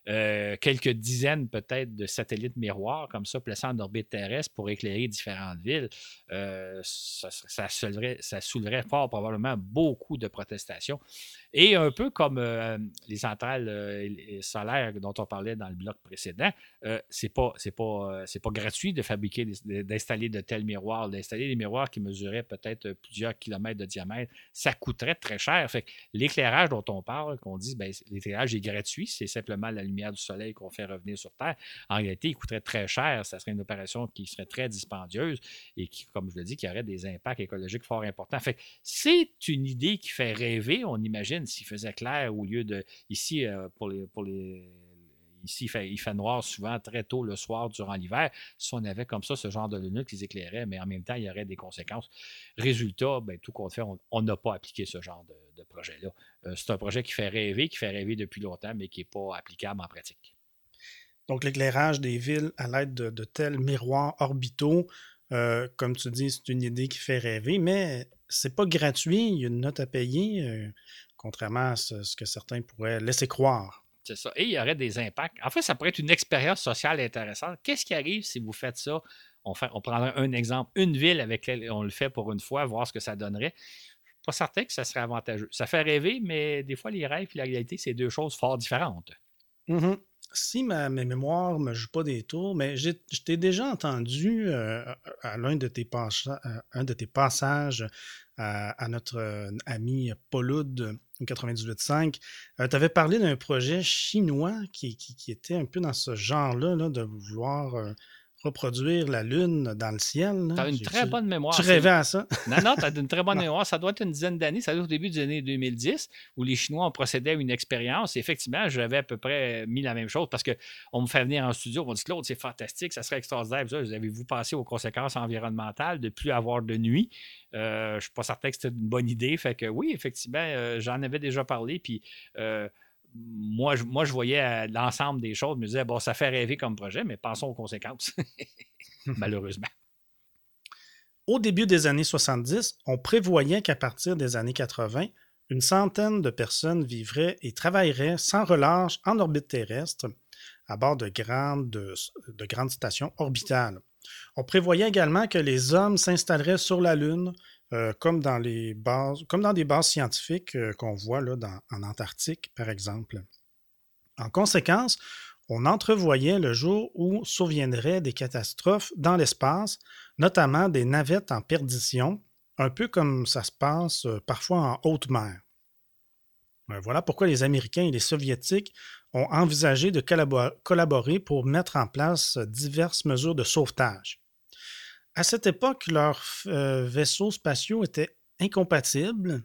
euh, quelques dizaines peut-être de satellites miroirs comme ça placés en orbite terrestre pour éclairer différentes villes, euh, ça, ça, fort probablement beaucoup de protestations. Et un peu comme euh, les centrales euh, solaires dont on parlait dans le bloc précédent, euh, c'est pas pas c'est pas gratuit de fabriquer d'installer de tels miroirs, d'installer des miroirs qui mesuraient peut-être plusieurs kilomètres de diamètre, ça coûterait très cher. Fait l'éclairage dont on parle, qu'on dit ben, l'éclairage est gratuit, c'est simplement la lumière du soleil qu'on fait revenir sur Terre. En réalité, il coûterait très cher, ça serait une opération qui serait très dispendieuse et qui, comme je le dis, qui aurait des impacts écologiques fort importants. C'est une idée qui fait rêver, on imagine s'il faisait clair au lieu de. Ici, euh, pour les. Pour les Ici, il fait, noir souvent très tôt le soir durant l'hiver. Si on avait comme ça ce genre de lunettes qui éclairaient, mais en même temps, il y aurait des conséquences. Résultat, ben, tout compte fait, on n'a pas appliqué ce genre de, projet-là. Euh, c'est un projet qui fait rêver, qui fait rêver depuis longtemps, mais qui n'est pas applicable en pratique. Donc, l'éclairage des villes à l'aide de, tels miroirs orbitaux, euh, comme tu dis, c'est une idée qui fait rêver, mais c'est pas gratuit. Il y a une note à payer contrairement à ce, que certains pourraient laisser croire. C'est ça. Et il y aurait des impacts. En fait, ça pourrait être une expérience sociale intéressante. Qu'est-ce qui arrive si vous faites ça? on, fait, on prendrait un exemple, une ville avec laquelle on le fait pour une fois, voir ce que ça donnerait. Pas certain que ça serait avantageux. Ça fait rêver, mais des fois, les rêves et la réalité, c'est deux choses fort différentes. Mm-hmm. Si ma, mémoire ne me joue pas des tours, mais je t'ai déjà entendu euh, à l'un de, tes un de tes passages à, notre euh, ami Pauloud 98.5. Euh, tu avais parlé d'un projet chinois qui, qui, était un peu dans ce genre-là, de vouloir reproduire la Lune dans le ciel. Tu as une très bonne mémoire. Tu rêvais à ça? non, non, tu as une très bonne mémoire. Ça doit être une dizaine d'années. Ça doit être au début des années 2010 où les Chinois ont procédé à une expérience. effectivement, j'avais à peu près mis la même chose parce qu'on me fait venir en studio. On me dit Claude, c'est fantastique, ça serait extraordinaire. Vous avez-vous pensé aux conséquences environnementales de plus avoir de nuit? Euh, je ne suis pas certain que c'était une bonne idée. Fait que oui, effectivement, euh, j'en avais déjà parlé. Puis. Euh, moi, je, moi, je voyais l'ensemble des choses, je me disais, bon, ça fait rêver comme projet, mais pensons aux conséquences, malheureusement. Au début des années 70, on prévoyait qu'à partir des années 80, une centaine de personnes vivraient et travailleraient sans relâche en orbite terrestre à bord de grandes, de, de grandes stations orbitales. On prévoyait également que les hommes s'installeraient sur la Lune euh, comme, dans des bases scientifiques euh, qu'on voit en Antarctique, par exemple. En conséquence, on entrevoyait le jour où surviendraient des catastrophes dans l'espace, notamment des navettes en perdition, un peu comme ça se passe euh, parfois en haute mer. Voilà pourquoi les Américains et les Soviétiques ont envisagé de collaborer pour mettre en place diverses mesures de sauvetage. À cette époque, leurs euh, vaisseaux spatiaux étaient incompatibles,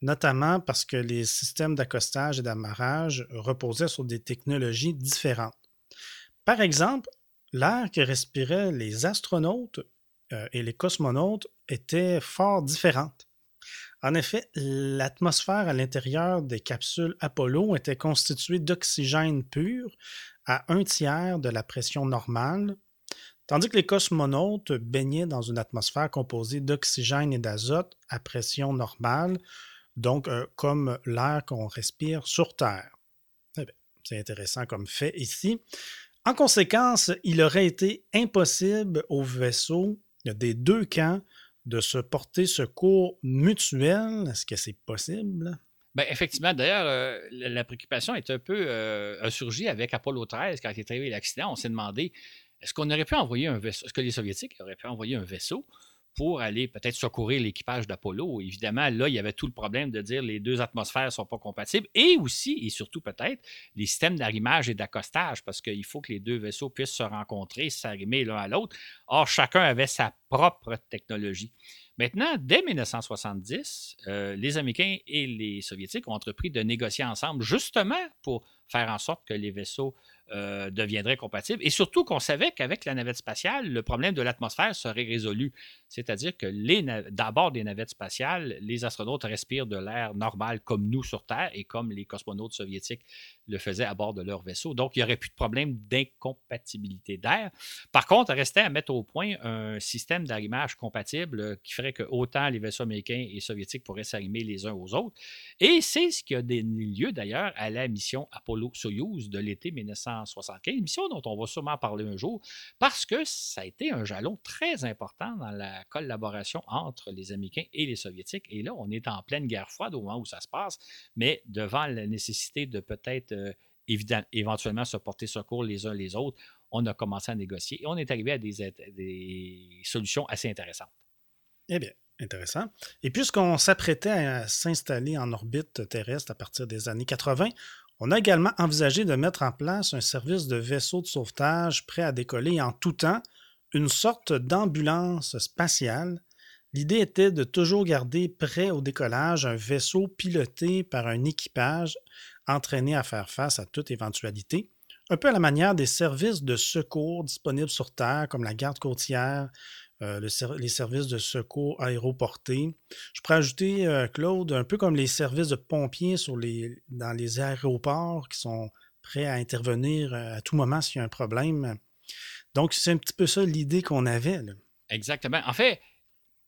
notamment parce que les systèmes d'accostage et d'amarrage reposaient sur des technologies différentes. Par exemple, l'air que respiraient les astronautes euh, et les cosmonautes était fort différente. En effet, l'atmosphère à l'intérieur des capsules Apollo était constituée d'oxygène pur à un tiers de la pression normale tandis que les cosmonautes baignaient dans une atmosphère composée d'oxygène et d'azote à pression normale, donc euh, comme l'air qu'on respire sur Terre. Eh c'est intéressant comme fait ici. En conséquence, il aurait été impossible aux vaisseaux des deux camps de se porter secours mutuel. Est-ce que c'est possible? Bien, effectivement, d'ailleurs, euh, la, préoccupation est un peu euh, avec Apollo 13 quand il est arrivé l'accident. On s'est demandé est-ce qu'on aurait pu envoyer un vaisseau? Est-ce que les Soviétiques auraient pu envoyer un vaisseau pour aller peut-être secourir l'équipage d'Apollo? Évidemment, là, il y avait tout le problème de dire les deux atmosphères ne sont pas compatibles et aussi, et surtout peut-être, les systèmes d'arrimage et d'accostage parce qu'il faut que les deux vaisseaux puissent se rencontrer, s'arrimer l'un à l'autre. Or, chacun avait sa propre technologie. Maintenant, dès 1970, euh, les Américains et les Soviétiques ont entrepris de négocier ensemble justement pour faire en sorte que les vaisseaux euh, deviendrait compatible. Et surtout qu'on savait qu'avec la navette spatiale, le problème de l'atmosphère serait résolu. C'est-à-dire que d'abord des navettes spatiales, les astronautes respirent de l'air normal comme nous sur Terre et comme les cosmonautes soviétiques le faisaient à bord de leur vaisseau. Donc, il n'y aurait plus de problème d'incompatibilité d'air. Par contre, il restait à mettre au point un système d'arrimage compatible qui ferait que autant les vaisseaux américains et soviétiques pourraient s'arrimer les uns aux autres. Et c'est ce qui a donné lieu d'ailleurs à la mission Apollo-Soyuz de l'été 1975, mission dont on va sûrement parler un jour, parce que ça a été un jalon très important dans la collaboration entre les Américains et les Soviétiques. Et là, on est en pleine guerre froide au moment où ça se passe, mais devant la nécessité de peut-être euh, éventuellement se porter secours les uns les autres, on a commencé à négocier et on est arrivé à des, des solutions assez intéressantes. Eh bien, intéressant. Et puisqu'on s'apprêtait à s'installer en orbite terrestre à partir des années 80, on a également envisagé de mettre en place un service de vaisseau de sauvetage prêt à décoller en tout temps une sorte d'ambulance spatiale. L'idée était de toujours garder prêt au décollage un vaisseau piloté par un équipage entraîné à faire face à toute éventualité, un peu à la manière des services de secours disponibles sur Terre, comme la garde côtière, euh, les services de secours aéroportés. Je pourrais ajouter, euh, Claude, un peu comme les services de pompiers sur les, dans les aéroports qui sont prêts à intervenir euh, à tout moment s'il y a un problème. Donc, c'est un petit peu ça l'idée qu'on avait. Exactement. En fait,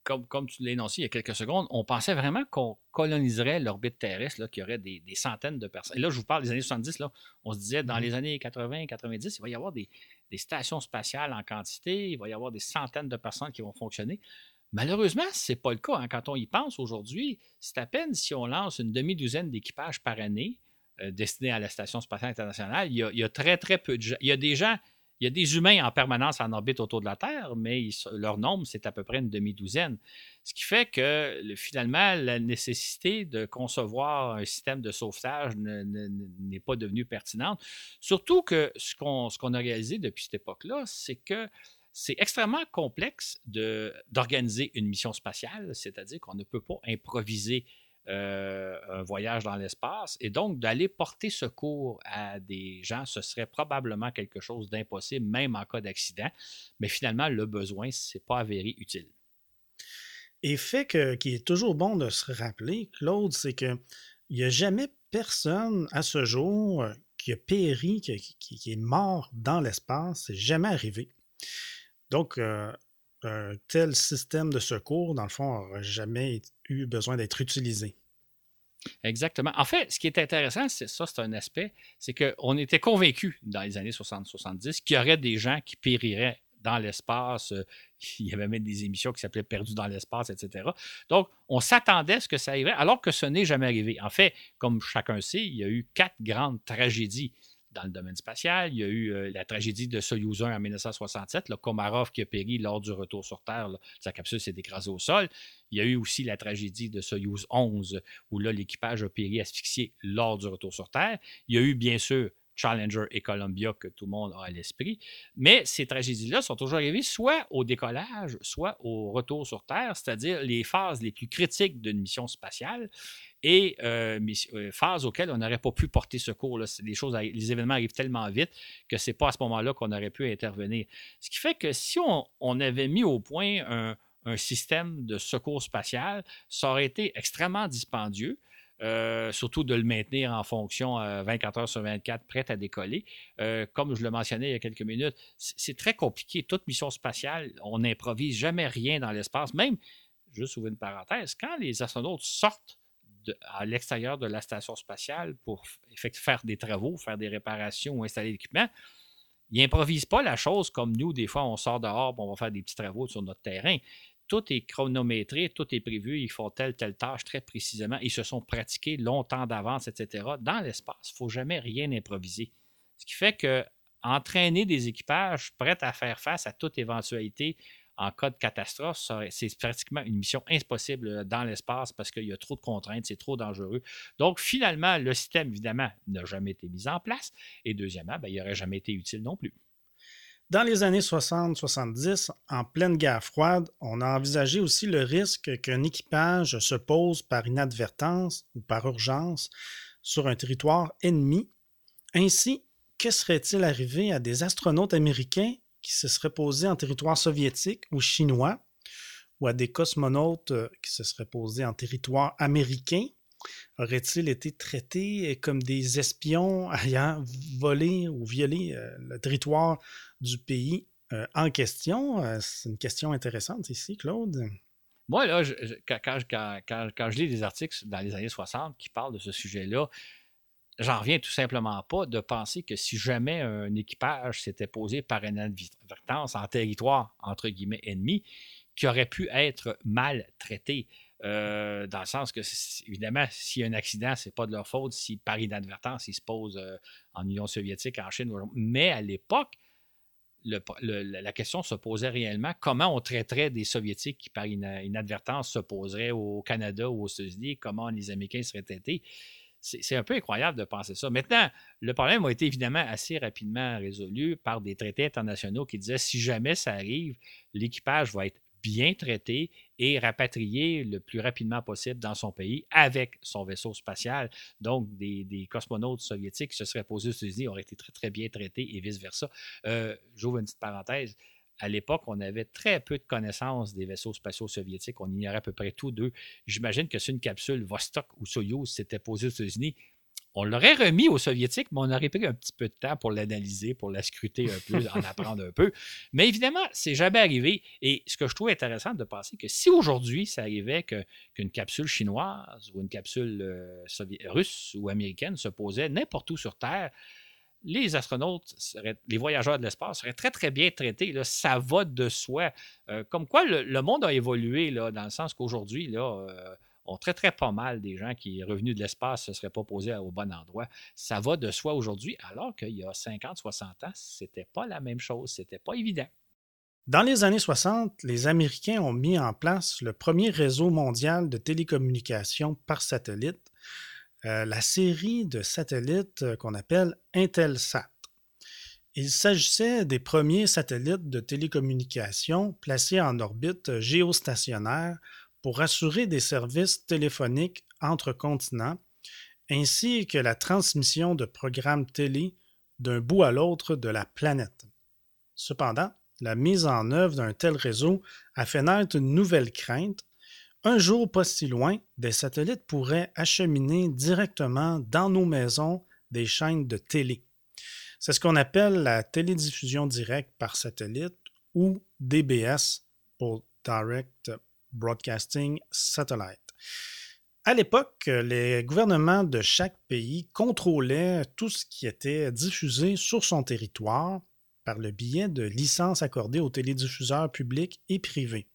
comme, comme tu l'as énoncé il y a quelques secondes, on pensait vraiment qu'on coloniserait l'orbite terrestre, qu'il y aurait des, centaines de personnes. Et là, je vous parle des années 70, là, on se disait dans mm-hmm. les années 80, 90, il va y avoir des, des stations spatiales en quantité, il va y avoir des centaines de personnes qui vont fonctionner. Malheureusement, ce n'est pas le cas. Hein. Quand on y pense aujourd'hui, c'est à peine si on lance une demi-douzaine d'équipages par année euh, destinés à la Station spatiale internationale. Il y, a, très, très peu de gens. Il y a des gens, il y a des humains en permanence en orbite autour de la Terre, mais leur nombre, c'est à peu près une demi-douzaine. Ce qui fait que finalement, la nécessité de concevoir un système de sauvetage n'est pas devenue pertinente. Surtout que ce qu'on a réalisé depuis cette époque-là, c'est que c'est extrêmement complexe d'organiser une mission spatiale, c'est-à-dire qu'on ne peut pas improviser euh, un voyage dans l'espace. Et donc, d'aller porter secours à des gens, ce serait probablement quelque chose d'impossible, même en cas d'accident. Mais finalement, le besoin, ce n'est pas avéré utile. Et fait que, qui est toujours bon de se rappeler, Claude, c'est qu'il n'y a jamais personne à ce jour qui a péri, qui, qui est mort dans l'espace. C'est jamais arrivé. Donc, euh, un tel système de secours, dans le fond, n'aurait jamais eu besoin d'être utilisé. Exactement. En fait, ce qui est intéressant, c'est ça, c'est un aspect, c'est qu'on était convaincus dans les années 60-70 qu'il y aurait des gens qui périraient dans l'espace. Euh, il y avait même des émissions qui s'appelaient Perdus dans l'espace, etc. Donc, on s'attendait à ce que ça arriverait, alors que ce n'est jamais arrivé. En fait, comme chacun sait, il y a eu quatre grandes tragédies dans le domaine spatial. Il y a eu euh, la tragédie de Soyuz 1 en 1967, le Komarov qui a péri lors du retour sur Terre. sa capsule s'est écrasée au sol. Il y a eu aussi la tragédie de Soyuz 11, où là, l'équipage a péri asphyxié lors du retour sur Terre. Il y a eu, bien sûr, Challenger et Columbia que tout le monde a à l'esprit. Mais ces tragédies-là sont toujours arrivées soit au décollage, soit au retour sur Terre, c'est-à-dire les phases les plus critiques d'une mission spatiale et euh, euh, phases auxquelles on n'aurait pas pu porter secours. Les, choses, les événements arrivent tellement vite que ce n'est pas à ce moment-là qu'on aurait pu intervenir. Ce qui fait que si on, avait mis au point un, système de secours spatial, ça aurait été extrêmement dispendieux. Euh, surtout de le maintenir en fonction 24 heures sur 24, prêt à décoller. comme je le mentionnais il y a quelques minutes, c'est très compliqué. Toute mission spatiale, on n'improvise jamais rien dans l'espace. Même, juste ouvrir une parenthèse, quand les astronautes sortent à l'extérieur de la station spatiale pour faire des travaux, faire des réparations ou installer l'équipement, ils n'improvisent pas la chose comme nous, des fois, on sort dehors on va faire des petits travaux sur notre terrain. Tout est chronométré, tout est prévu, ils font telle, telle tâche très précisément. Ils se sont pratiqués longtemps d'avance, etc. Dans l'espace, il ne faut jamais rien improviser. Ce qui fait que entraîner des équipages prêts à faire face à toute éventualité en cas de catastrophe, c'est pratiquement une mission impossible euh, dans l'espace parce qu'il y a trop de contraintes, c'est trop dangereux. Donc, finalement, le système, évidemment, n'a jamais été mis en place. Et deuxièmement, ben, il n'aurait jamais été utile non plus. Dans les années 60-70, en pleine guerre froide, on a envisagé aussi le risque qu'un équipage se pose par inadvertance ou par urgence sur un territoire ennemi. Ainsi, que serait-il arrivé à des astronautes américains qui se seraient posés en territoire soviétique ou chinois, ou à des cosmonautes euh, qui se seraient posés en territoire américain, auraient-ils été traités comme des espions ayant volé ou violé euh, le territoire du pays euh, en question? C'est une question intéressante ici, Claude. Moi, là, quand, quand, je lis des articles dans les années 60 qui parlent de ce sujet-là, j'en reviens tout simplement pas de penser que si jamais un équipage s'était posé par une inadvertance en territoire, entre guillemets, ennemi, qui aurait pu être maltraité. Euh, dans le sens que, évidemment, s'il y a un accident, ce n'est pas de leur faute si par inadvertance ils se posent euh, en Union soviétique, en Chine. Mais à l'époque, la question se posait réellement comment on traiterait des Soviétiques qui, par inadvertance, se poseraient au Canada ou aux États-Unis, comment les Américains seraient traités? C'est un peu incroyable de penser ça. Maintenant, le problème a été évidemment assez rapidement résolu par des traités internationaux qui disaient si jamais ça arrive, l'équipage va être bien traité et rapatrié le plus rapidement possible dans son pays avec son vaisseau spatial. Donc, des, cosmonautes soviétiques qui se seraient posés aux États-Unis auraient été très, très bien traités et vice-versa. Euh, j'ouvre une petite parenthèse à l'époque, on avait très peu de connaissances des vaisseaux spatiaux soviétiques. On ignorait à peu près tous d'eux. J'imagine que si une capsule Vostok ou Soyuz s'était posée aux États-Unis, on l'aurait remis aux Soviétiques, mais on aurait pris un petit peu de temps pour l'analyser, pour la scruter un peu, en apprendre un peu. Mais évidemment, c'est jamais arrivé. Et ce que je trouve intéressant de penser que si aujourd'hui ça arrivait qu'une capsule chinoise ou une capsule euh, russe ou américaine se posait n'importe où sur Terre, les astronautes, les voyageurs de l'espace seraient très, très bien traités. Là. Ça va de soi. Euh, comme quoi, le, monde a évolué là, dans le sens qu'aujourd'hui, là, euh, on traiterait pas mal des gens qui, revenus de l'espace, ne se seraient pas posés au bon endroit. Ça va de soi aujourd'hui, alors qu'il y a 50, 60 ans, c'était pas la même chose. C'était pas évident. Dans les années 60, les Américains ont mis en place le premier réseau mondial de télécommunications par satellite, euh, la série de satellites euh, qu'on appelle Intelsat. Il s'agissait des premiers satellites de télécommunications placés en orbite géostationnaire pour assurer des services téléphoniques entre continents, ainsi que la transmission de programmes télé d'un bout à l'autre de la planète. Cependant, la mise en œuvre d'un tel réseau a fait naître une nouvelle crainte, un jour pas si loin, des satellites pourraient acheminer directement dans nos maisons des chaînes de télé. C'est ce qu'on appelle la télédiffusion directe par satellite ou DBS pour Direct Broadcasting Satellite. À l'époque, les gouvernements de chaque pays contrôlaient tout ce qui était diffusé sur son territoire par le biais de licences accordées aux télédiffuseurs publics et privés.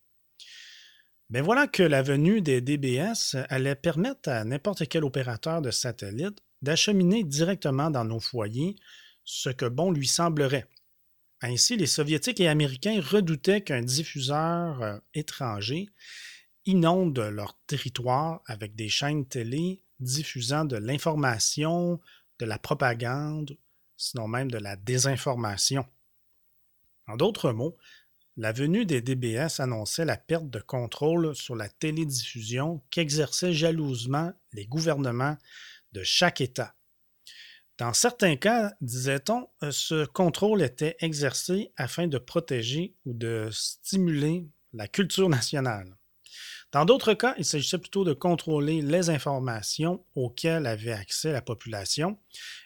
Mais voilà que la venue des DBS allait permettre à n'importe quel opérateur de satellite d'acheminer directement dans nos foyers ce que bon lui semblerait. Ainsi, les Soviétiques et Américains redoutaient qu'un diffuseur euh, étranger inonde leur territoire avec des chaînes télé diffusant de l'information, de la propagande, sinon même de la désinformation. En d'autres mots, la venue des DBS annonçait la perte de contrôle sur la télédiffusion qu'exerçaient jalousement les gouvernements de chaque État. Dans certains cas, disait-on, euh, ce contrôle était exercé afin de protéger ou de stimuler la culture nationale. Dans d'autres cas, il s'agissait plutôt de contrôler les informations auxquelles avait accès la population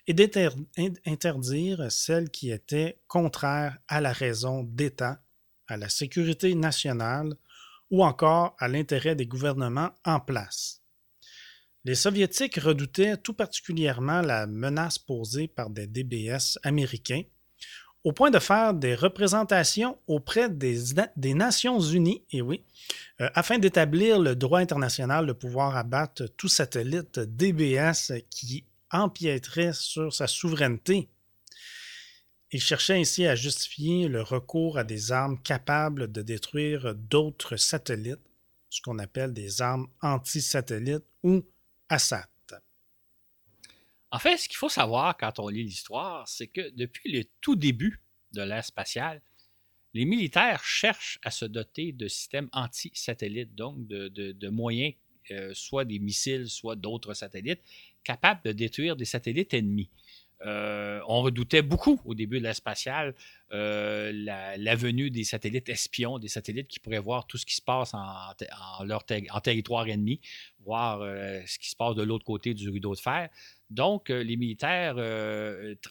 et d'interdire celles qui étaient contraires à la raison d'État à la sécurité nationale ou encore à l'intérêt des gouvernements en place. Les Soviétiques redoutaient tout particulièrement la menace posée par des DBS américains, au point de faire des représentations auprès des, Nations Unies, et oui, euh, afin d'établir le droit international de pouvoir abattre tout satellite DBS qui empiéterait sur sa souveraineté. Il cherchait ainsi à justifier le recours à des armes capables de détruire d'autres satellites, ce qu'on appelle des armes anti-satellites ou En fait, ce qu'il faut savoir quand on lit l'histoire, c'est que depuis le tout début de l'ère spatiale, les militaires cherchent à se doter de systèmes anti-satellites, donc de, moyens, euh, soit des missiles, soit d'autres satellites, capables de détruire des satellites ennemis. Euh, on redoutait beaucoup au début de l'ère spatiale euh, la, venue des satellites espions, des satellites qui pourraient voir tout ce qui se passe en, territoire ennemi, voir euh, ce qui se passe de l'autre côté du rideau de fer. Donc, les militaires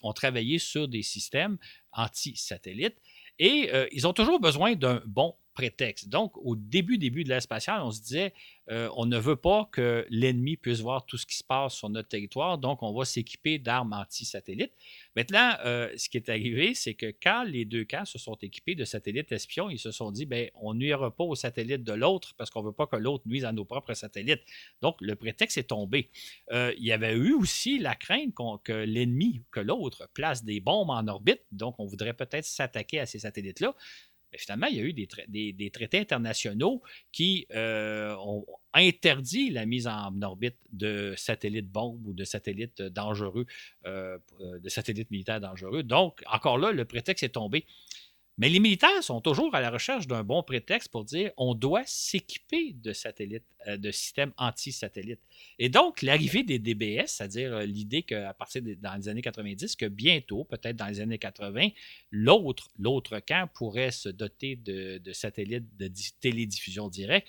ont travaillé sur des systèmes anti-satellites et ils ont toujours besoin d'un bon Donc, au début, début de l'ère spatiale, on se disait, euh, on ne veut pas que l'ennemi puisse voir tout ce qui se passe sur notre territoire, donc on va s'équiper d'armes anti-satellites. Maintenant, euh, ce qui est arrivé, c'est que quand les deux camps se sont équipés de satellites espions, ils se sont dit, ben, on nuira pas aux satellites de l'autre parce qu'on ne veut pas que l'autre nuise à nos propres satellites. Donc, le prétexte est tombé. Euh, il y avait eu aussi la crainte que l'ennemi, que l'autre, place des bombes en orbite, donc on voudrait peut-être s'attaquer à ces satellites-là. Mais finalement, il y a eu des, traités internationaux qui euh, ont interdit la mise en orbite de satellites bombes ou de satellites dangereux, euh, de satellites militaires dangereux. Donc, encore là, le prétexte est tombé. Mais les militaires sont toujours à la recherche d'un bon prétexte pour dire on doit s'équiper de satellites, euh, de systèmes anti-satellites. Et donc, l'arrivée des DBS, c'est-à-dire euh, l'idée qu'à partir des dans les années 90, que bientôt, peut-être dans les années 80, l'autre, l'autre camp pourrait se doter de, satellites de télédiffusion directe,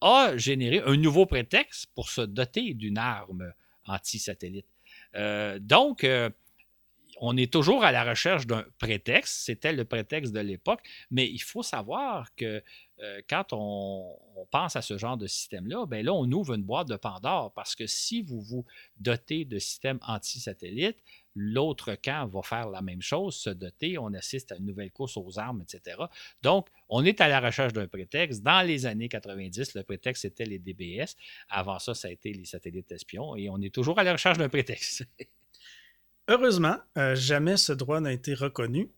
a généré un nouveau prétexte pour se doter d'une arme anti-satellite. Euh, donc, on est toujours à la recherche d'un prétexte. C'était le prétexte de l'époque, mais il faut savoir que euh, quand on, pense à ce genre de système-là, ben là, on ouvre une boîte de Pandore parce que si vous vous dotez de systèmes anti-satellites, l'autre camp va faire la même chose, se doter, on assiste à une nouvelle course aux armes, etc. Donc, on est à la recherche d'un prétexte. Dans les années 90, le prétexte était les DBS. Avant ça, ça a été les satellites espions et on est toujours à la recherche d'un prétexte. Heureusement, euh, jamais ce droit n'a été reconnu.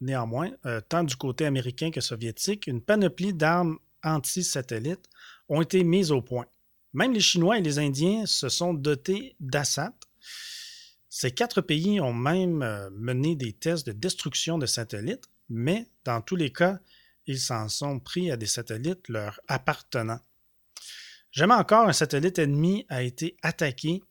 Néanmoins, euh, tant du côté américain que soviétique, une panoplie d'armes anti-satellites ont été mises au point. Même les Chinois et les Indiens se sont dotés d'ASAT. Ces quatre pays ont même euh, mené des tests de destruction de satellites, mais dans tous les cas, ils s'en sont pris à des satellites leur appartenant. Jamais encore un satellite ennemi a été attaqué,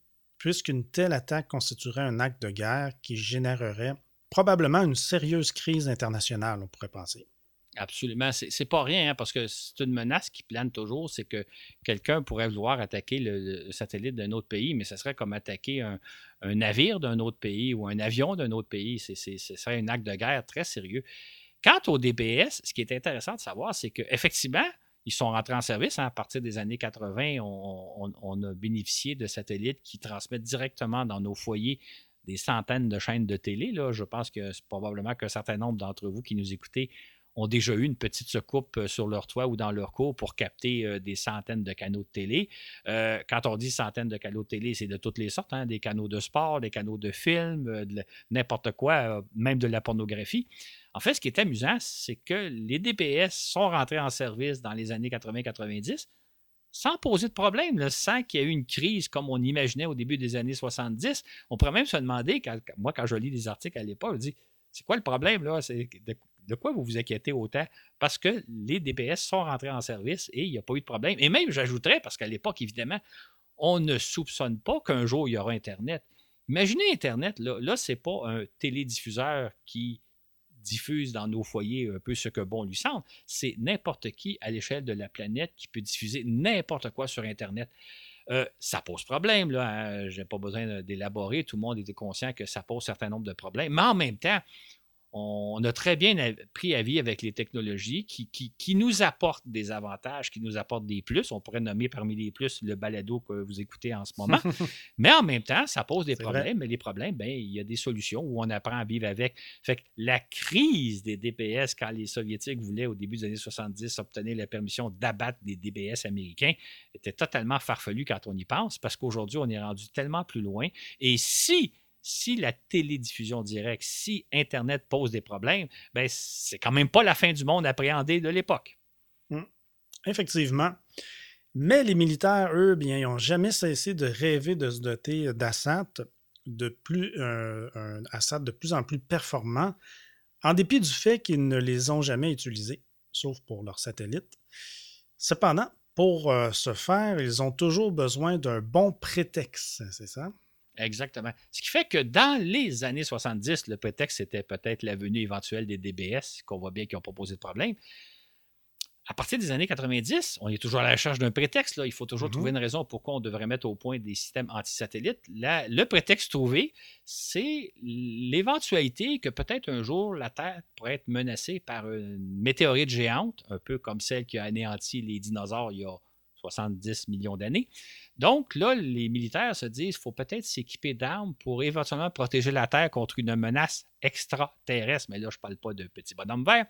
puisqu'une telle attaque constituerait un acte de guerre qui générerait probablement une sérieuse crise internationale, on pourrait penser. Absolument. C'est pas rien, hein, parce que c'est une menace qui plane toujours. C'est que quelqu'un pourrait vouloir attaquer le, satellite d'un autre pays, mais ce serait comme attaquer un, navire d'un autre pays ou un avion d'un autre pays. ce serait un acte de guerre très sérieux. Quant au DBS, ce qui est intéressant de savoir, c'est qu'effectivement, ils sont rentrés en service. Hein, à partir des années 80, on, a bénéficié de satellites qui transmettent directement dans nos foyers des centaines de chaînes de télé. Là. Je pense que c'est probablement qu'un certain nombre d'entre vous qui nous écoutez ont déjà eu une petite secoupe euh, sur leur toit ou dans leur cour pour capter euh, des centaines de canaux de télé. Euh, quand on dit centaines de canaux de télé, c'est de toutes les sortes, hein, des canaux de sport, des canaux de films, n'importe quoi, même de la pornographie. En fait, ce qui est amusant, c'est que les DPS sont rentrés en service dans les années 80-90 sans poser de problème, sans qu'il y ait eu une crise comme on imaginait au début des années 70. On pourrait même se demander, moi, quand je lis des articles à l'époque, je dis c'est quoi le problème là? de quoi vous vous inquiétez autant? Parce que les DPS sont rentrés en service et il n'y a pas eu de problème. Et même, j'ajouterais, parce qu'à l'époque, évidemment, on ne soupçonne pas qu'un jour, il y aura Internet. Imaginez Internet, là, là ce n'est pas un télédiffuseur qui diffuse dans nos foyers un peu ce que bon lui semble. C'est n'importe qui à l'échelle de la planète qui peut diffuser n'importe quoi sur Internet. Euh, ça pose problème, là. Hein. Je n'ai pas besoin d'élaborer. Tout le monde était conscient que ça pose un certain nombre de problèmes. Mais en même temps, on a très bien pris avis avec les technologies qui, qui, nous apportent des avantages, qui nous apportent des plus. On pourrait nommer parmi les plus le balado que vous écoutez en ce moment. mais en même temps, ça pose des problèmes. Mais les problèmes, ben, il y a des solutions où on apprend à vivre avec. Fait que la crise des DPS, quand les Soviétiques voulaient, au début des années 70, obtenir la permission d'abattre des DPS américains, était totalement farfelu quand on y pense, parce qu'aujourd'hui, on est rendu tellement plus loin. Et si si la télédiffusion directe, si Internet pose des problèmes, ben c'est quand même pas la fin du monde appréhendé de l'époque. Hmm. Effectivement. Mais les militaires, eux, bien, ils n'ont jamais cessé de rêver de se doter d'ASAT de plus, euh, ASAT de plus en plus performant, en dépit du fait qu'ils ne les ont jamais utilisés, sauf pour leurs satellites. Cependant, pour euh, ce faire, ils ont toujours besoin d'un bon prétexte, c'est ça? Exactement. Ce qui fait que dans les années 70, le prétexte était peut-être la venue éventuelle des DBS, qu'on voit bien qu'ils ont proposé de problème. À partir des années 90, on est toujours à la recherche d'un prétexte. Là. Il faut toujours mm-hmm. trouver une raison pourquoi on devrait mettre au point des systèmes antisatellites. le prétexte trouvé, c'est l'éventualité que peut-être un jour la Terre pourrait être menacée par une météorite géante, un peu comme celle qui a anéanti les dinosaures il y a 70 millions d'années. Donc là, les militaires se disent qu'il faut peut-être s'équiper d'armes pour éventuellement protéger la Terre contre une menace extraterrestre. Mais là, je ne parle pas de petits bonhommes verts.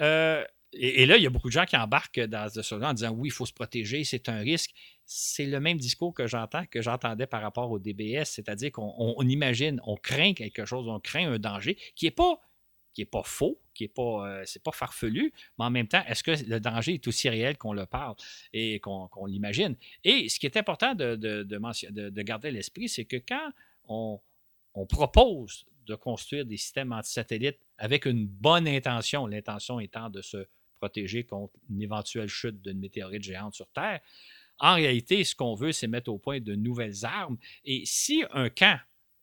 Euh, et, là, il y a beaucoup de gens qui embarquent dans ce genre en disant oui, il faut se protéger, c'est un risque. C'est le même discours que j'entendais par rapport au DBS, c'est-à-dire qu'on imagine, on craint quelque chose, on craint un danger qui n'est pas qui n'est pas faux, qui n'est pas, euh, c'est pas farfelu, mais en même temps, est-ce que le danger est aussi réel qu'on le parle et qu'on l'imagine? Et ce qui est important de, de, de, garder à l'esprit, c'est que quand on, propose de construire des systèmes antisatellites avec une bonne intention, l'intention étant de se protéger contre une éventuelle chute d'une météorite géante sur Terre, en réalité, ce qu'on veut, c'est mettre au point de nouvelles armes. Et si un camp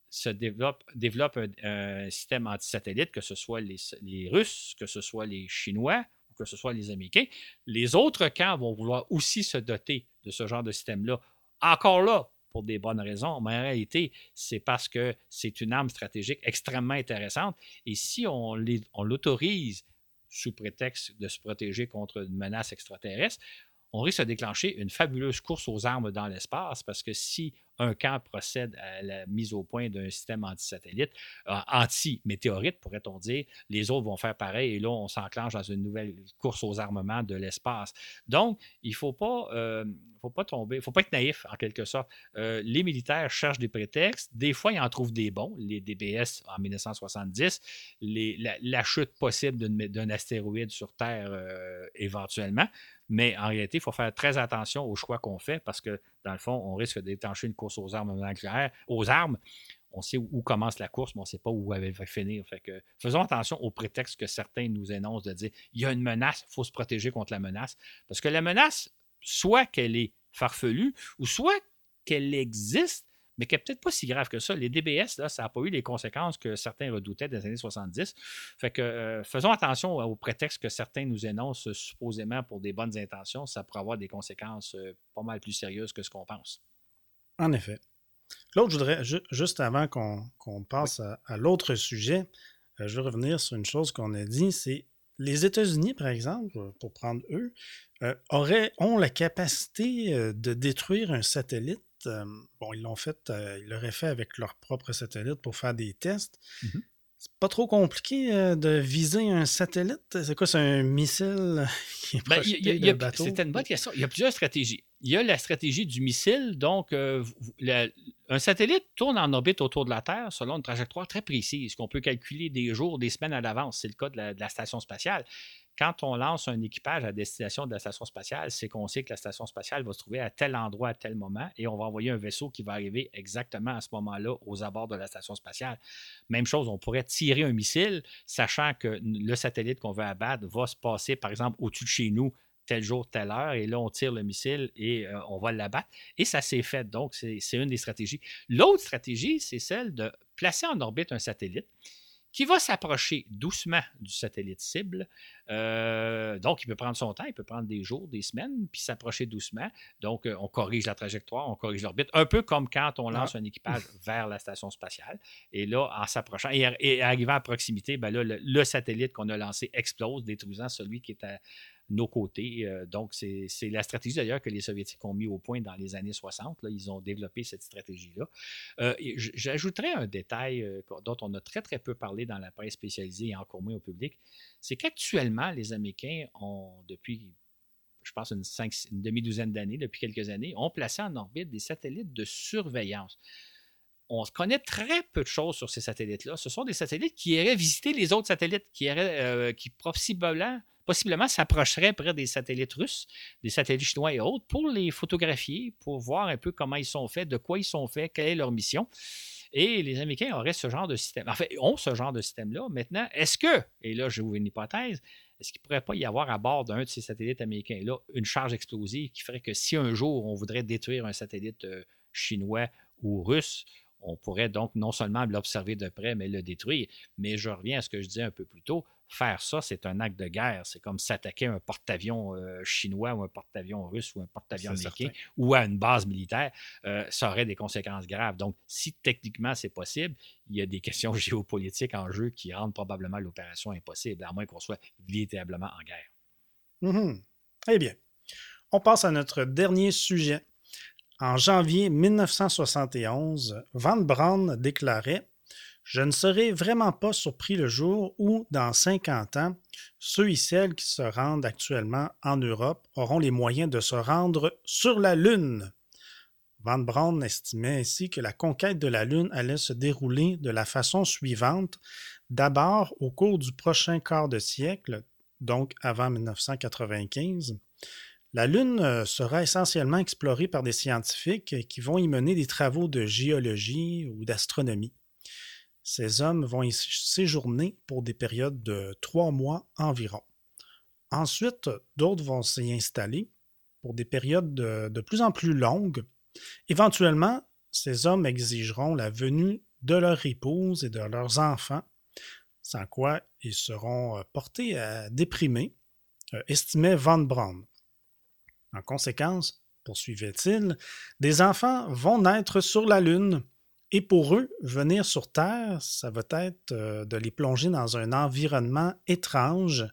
se développe, développe un, système anti-satellite, que ce soit les, Russes, que ce soit les Chinois ou que ce soit les Américains, les autres camps vont vouloir aussi se doter de ce genre de système-là. Encore là, pour des bonnes raisons, mais en réalité, c'est parce que c'est une arme stratégique extrêmement intéressante. Et si on l'autorise sous prétexte de se protéger contre une menace extraterrestre, on risque de déclencher une fabuleuse course aux armes dans l'espace parce que si un camp procède à la mise au point d'un système anti-satellite, euh, anti-météorite, pourrait-on dire, les autres vont faire pareil et là, on s'enclenche dans une nouvelle course aux armements de l'espace. Donc, il ne faut pas, euh, faut pas tomber, il ne faut pas être naïf en quelque sorte. Euh, les militaires cherchent des prétextes, des fois, ils en trouvent des bons, les DBS en 1970, les, la, chute possible d'un astéroïde sur Terre éventuellement. Mais en réalité, il faut faire très attention aux choix qu'on fait parce que, dans le fond, on risque d'étancher une course aux armes aux armes. On sait où commence la course, mais on ne sait pas où elle va finir. Faisons attention au prétexte que certains nous énoncent de dire il y a une menace, il faut se protéger contre la menace. Parce que la menace, soit qu'elle est farfelue, ou soit qu'elle existe, mais qui n'est peut-être pas si grave que ça. Les DBS, là, ça n'a pas eu les conséquences que certains redoutaient des années 70. Fait que euh, faisons attention au prétexte que certains nous énoncent supposément pour des bonnes intentions. Ça pourrait avoir des conséquences euh, pas mal plus sérieuses que ce qu'on pense. En effet. L'autre, je voudrais, juste avant qu'on passe à, l'autre sujet, euh, je veux revenir sur une chose qu'on a dit, c'est les États-Unis, par exemple, pour prendre eux, auraient, ont la capacité de détruire un satellite euh, bon, ils l'ont fait, euh, ils l'auraient fait avec leur propre satellite pour faire des tests. Mhm. C'est pas trop compliqué euh, de viser un satellite. C'est quoi, c'est un missile qui est ben, C'était une bonne question. Il y a plusieurs stratégies. Il y a la stratégie du missile. Donc, un satellite tourne en orbite autour de la Terre selon une trajectoire très précise qu'on peut calculer des jours, des semaines à l'avance. C'est le cas de la station spatiale quand on lance un équipage à destination de la station spatiale, c'est qu'on sait que la station spatiale va se trouver à tel endroit à tel moment et on va envoyer un vaisseau qui va arriver exactement à ce moment-là aux abords de la station spatiale. Même chose, on pourrait tirer un missile, sachant que le satellite qu'on veut abattre va se passer, par exemple, au-dessus de chez nous tel jour, telle heure, et là, on tire le missile et euh, on va l'abattre. Et ça s'est fait. Donc, c'est une des stratégies. L'autre stratégie, c'est celle de placer en orbite un satellite qui va s'approcher doucement du satellite cible. Euh, donc, il peut prendre son temps, il peut prendre des jours, des semaines, puis s'approcher doucement. Donc, euh, on corrige la trajectoire, on corrige l'orbite, un peu comme quand on lance un équipage vers la station spatiale. Et là, en s'approchant et, arrivant à proximité, ben là, le satellite qu'on a lancé explose, détruisant celui qui est à, nos côtés. Euh, donc, c'est la stratégie d'ailleurs que les Soviétiques ont mis au point dans les années 60. Là, ils ont développé cette stratégie-là. Euh, j'ajouterais un détail euh, dont on a très, très peu parlé dans la presse spécialisée et encore moins au public. C'est qu'actuellement, les Américains ont, depuis je pense une, une demi-douzaine d'années, depuis quelques années, ont placé en orbite des satellites de surveillance on connaît très peu de choses sur ces satellites-là. Ce sont des satellites qui iraient visiter les autres satellites, qui, iraient, qui possiblement possiblement s'approcherait près des satellites russes, des satellites chinois et autres, pour les photographier, pour voir un peu comment ils sont faits, de quoi ils sont faits, quelle est leur mission. Et les Américains auraient ce genre de système. En fait, ont ce genre de système-là. Maintenant, est-ce que, et là, je vous une hypothèse, est-ce qu'il ne pourrait pas y avoir à bord d'un de ces satellites américains-là une charge explosive qui ferait que si un jour on voudrait détruire un satellite euh, chinois ou russe, on pourrait donc non seulement l'observer de près, mais le détruire. Mais je reviens à ce que je disais un peu plus tôt faire ça, c'est un acte de guerre. C'est comme s'attaquer à un porte-avions euh, chinois ou un porte-avions russe ou un porte-avions américain ou à une base militaire. Euh, ça aurait des conséquences graves. Donc, si techniquement c'est possible, il y a des questions géopolitiques en jeu qui rendent probablement l'opération impossible, à moins qu'on soit véritablement en guerre. Mm-hmm. Eh bien, on passe à notre dernier sujet. En janvier 1971, Van Braun déclarait je ne serais vraiment pas surpris le jour où, dans 50 ans, ceux et celles qui se rendent actuellement en Europe auront les moyens de se rendre sur la Lune. Van Braun estimait ainsi que la conquête de la Lune allait se dérouler de la façon suivante. D'abord, au cours du prochain quart de siècle, donc avant 1995, la Lune euh, sera essentiellement explorée par des scientifiques qui vont y mener des travaux de géologie ou d'astronomie. Ces hommes vont y séjourner pour des périodes de trois mois environ. Ensuite, d'autres vont s'y installer pour des périodes de, plus en plus longues. Éventuellement, ces hommes exigeront la venue de leur épouse et de leurs enfants, sans quoi ils seront euh, portés à déprimer, euh, estimait Van Braun. En conséquence, poursuivait-il, des enfants vont naître sur la Lune et pour eux, venir sur Terre, ça va être euh, de les plonger dans un environnement étrange,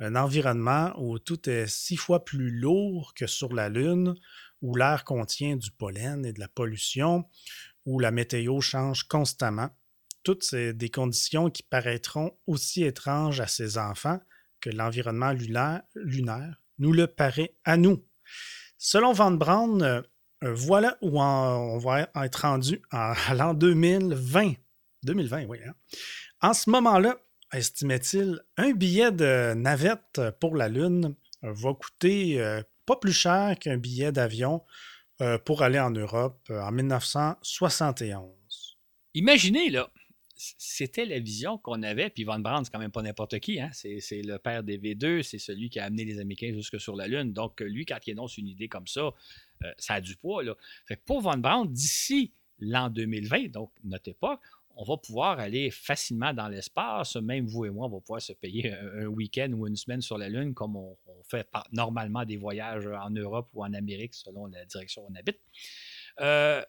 un environnement où tout est six fois plus lourd que sur la Lune, où l'air contient du pollen et de la pollution, où la météo change constamment. Toutes ces des conditions qui paraîtront aussi étranges à ces enfants que l'environnement lunaire, lunaire, nous le paraît à nous. Selon Van Braun, euh, voilà où on va être rendu en, l'an 2020. 2020, oui. Hein. En ce moment-là, estimait-il, un billet de navette pour la Lune va coûter euh, pas plus cher qu'un billet d'avion euh, pour aller en Europe euh, en 1971. Imaginez, là, c'était la vision qu'on avait, puis Von Braun, c'est quand même pas n'importe qui, hein? c'est, le père des V2, c'est celui qui a amené les Américains jusque sur la Lune. Donc, lui, quand il énonce une idée comme ça, ça a du poids. Fait pour Von Braun, d'ici l'an 2020, donc notre époque, on va pouvoir aller facilement dans l'espace. Même vous et moi, on va pouvoir se payer un, week-end ou une semaine sur la Lune, comme on, fait normalement des voyages en Europe ou en Amérique, selon la direction où on habite. Euh,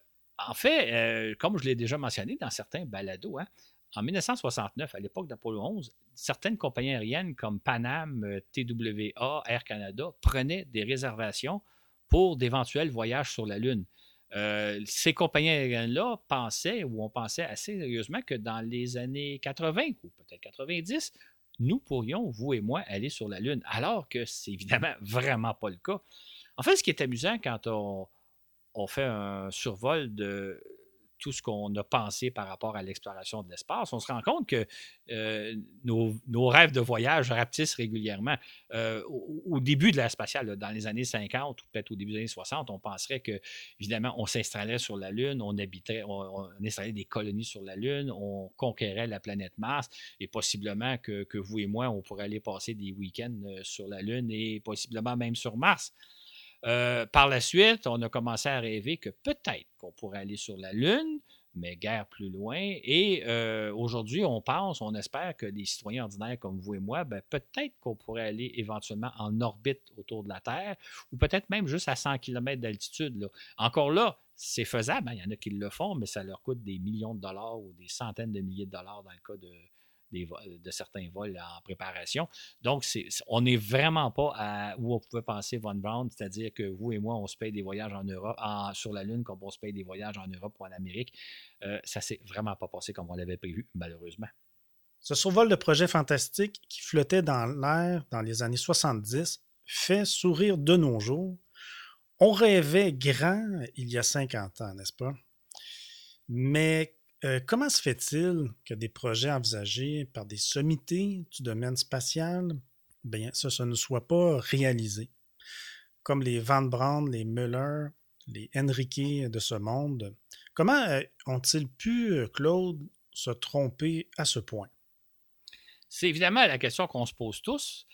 en fait, euh, comme je l'ai déjà mentionné dans certains balados, hein, en 1969, à l'époque d'Apollo 11, certaines compagnies aériennes comme Panam, euh, TWA, Air Canada prenaient des réservations pour d'éventuels voyages sur la Lune. Euh, ces compagnies aériennes-là pensaient, ou on pensait assez sérieusement, que dans les années 80 ou peut-être 90, nous pourrions, vous et moi, aller sur la Lune, alors que c'est évidemment vraiment pas le cas. En fait, ce qui est amusant quand on, on fait un survol de tout ce qu'on a pensé par rapport à l'exploration de l'espace, on se rend compte que euh, nos, rêves de voyage rapetissent régulièrement. Euh, au, début de l'ère spatiale, dans les années 50 ou peut-être au début des années 60, on penserait que, évidemment, on s'installait sur la Lune, on habiterait, on, installait des colonies sur la Lune, on conquérait la planète Mars et possiblement que, vous et moi, on pourrait aller passer des week-ends euh, sur la Lune et possiblement même sur Mars. Euh, par la suite, on a commencé à rêver que peut-être qu'on pourrait aller sur la Lune, mais guère plus loin. Et euh, aujourd'hui, on pense, on espère que des citoyens ordinaires comme vous et moi, ben, peut-être qu'on pourrait aller éventuellement en orbite autour de la Terre, ou peut-être même juste à 100 km d'altitude. Encore là, c'est faisable. Hein. Il y en a qui le font, mais ça leur coûte des millions de dollars ou des centaines de milliers de dollars dans le cas de, de certains vols en préparation. Donc, on n'est vraiment pas à où on pouvait penser Von Braun, c'est-à-dire que vous et moi, on se paye des voyages en Europe, sur la Lune, comme on se paye des voyages en Europe ou en Amérique. Euh, ça s'est vraiment pas passé comme on l'avait prévu, malheureusement. Ce survol de projet fantastique qui flottait dans l'air dans les années 70 fait sourire de nos jours. On rêvait grand il y a 50 ans, n'est-ce pas? Mais euh, comment se fait-il que des projets envisagés par des sommités du domaine spatial, bien, ça, ne soit pas réalisé? Comme les Van Braun, les Muller, les Henrique de ce monde. Comment euh, ont-ils pu, euh, Claude, se tromper à ce point? C'est évidemment la question qu'on se pose tous.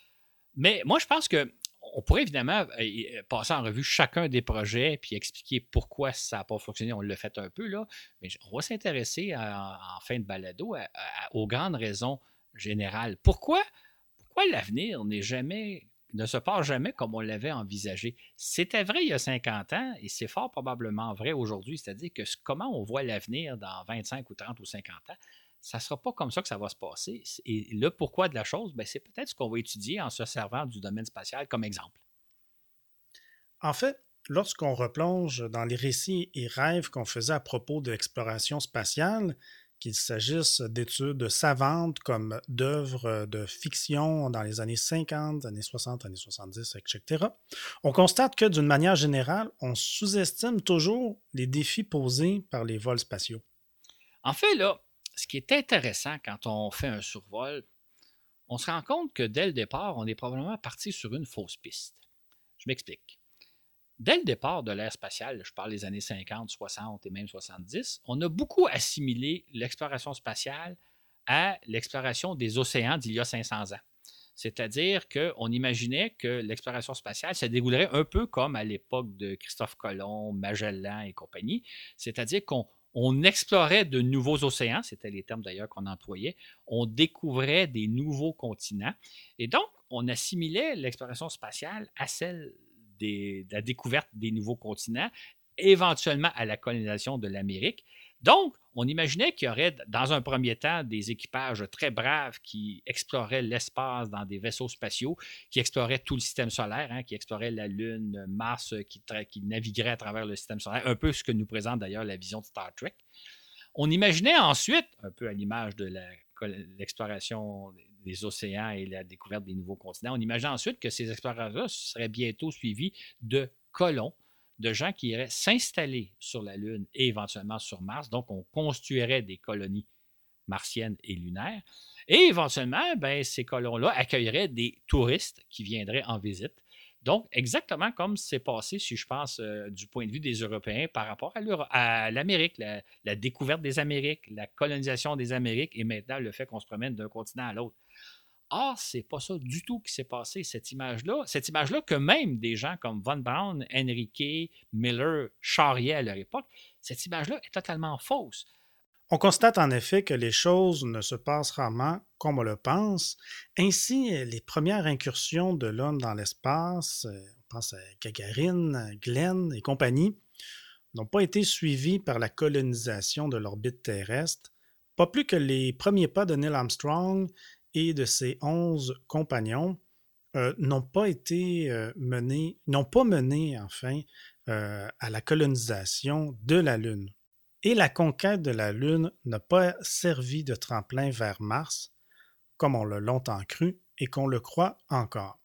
Mais moi, je pense que on pourrait évidemment euh, euh, passer en revue chacun des projets puis expliquer pourquoi ça n'a pas fonctionné. On l'a fait un peu, là. Mais on va s'intéresser en, fin de balado aux grandes raisons générales. Pourquoi, pourquoi l'avenir n'est jamais ne se passe jamais comme on l'avait envisagé? C'était vrai il y a 50 ans et c'est fort probablement vrai aujourd'hui. C'est-à-dire que comment on voit l'avenir dans 25 ou 30 ou 50 ans, ça ne sera pas comme ça que ça va se passer. Et le pourquoi de la chose, ben, c'est peut-être ce qu'on va étudier en se servant du domaine spatial comme exemple. En fait, lorsqu'on replonge dans les récits et rêves qu'on faisait à propos de l'exploration spatiale, qu'il s'agisse d'études savantes comme d'œuvres de fiction dans les années 50, années 60, années 70, etc., on constate que d'une manière générale, on sous-estime toujours les défis posés par les vols spatiaux. En fait, là, ce qui est intéressant quand on fait un survol, on se rend compte que dès le départ, on est probablement parti sur une fausse piste. Je m'explique. Dès le départ de l'ère spatiale, je parle des années 50, 60 et même 70, on a beaucoup assimilé l'exploration spatiale à l'exploration des océans d'il y a 500 ans. C'est-à-dire qu'on imaginait que l'exploration spatiale se déroulerait un peu comme à l'époque de Christophe Colomb, Magellan et compagnie, c'est-à-dire qu'on on explorait de nouveaux océans, c'était les termes d'ailleurs qu'on employait, on découvrait des nouveaux continents, et donc on assimilait l'exploration spatiale à celle de la découverte des nouveaux continents éventuellement à la colonisation de l'Amérique. Donc, on imaginait qu'il y aurait, dans un premier temps, des équipages très braves qui exploraient l'espace dans des vaisseaux spatiaux, qui exploraient tout le système solaire, hein, qui exploraient la Lune, Mars, qui, qui navigueraient à travers le système solaire, un peu ce que nous présente d'ailleurs la vision de Star Trek. On imaginait ensuite, un peu à l'image de l'exploration des océans et la découverte des nouveaux continents, on imaginait ensuite que ces explorations-là seraient bientôt suivis de colons de gens qui iraient s'installer sur la Lune et éventuellement sur Mars. Donc, on construirait des colonies martiennes et lunaires. Et éventuellement, ben, ces colons-là accueilleraient des touristes qui viendraient en visite. Donc, exactement comme c'est passé, si je pense, euh, du point de vue des Européens par rapport à l'Amérique, la, la, découverte des Amériques, la colonisation des Amériques et maintenant le fait qu'on se promène d'un continent à l'autre. Or, c'est pas ça du tout qui s'est passé, cette image-là. Cette image-là que même des gens comme Von Braun, Enrique, Miller charriaient à leur époque, cette image-là est totalement fausse. On constate en effet que les choses ne se passent rarement comme on le pense. Ainsi, les premières incursions de l'homme dans l'espace, euh, on pense à Gagarine, Glenn et compagnie, n'ont pas été suivies par la colonisation de l'orbite terrestre, pas plus que les premiers pas de Neil Armstrong et de ses onze compagnons euh, n'ont pas été euh, menés, n'ont pas mené enfin euh, à la colonisation de la Lune. Et la conquête de la Lune n'a pas servi de tremplin vers Mars, comme on l'a longtemps cru et qu'on le croit encore.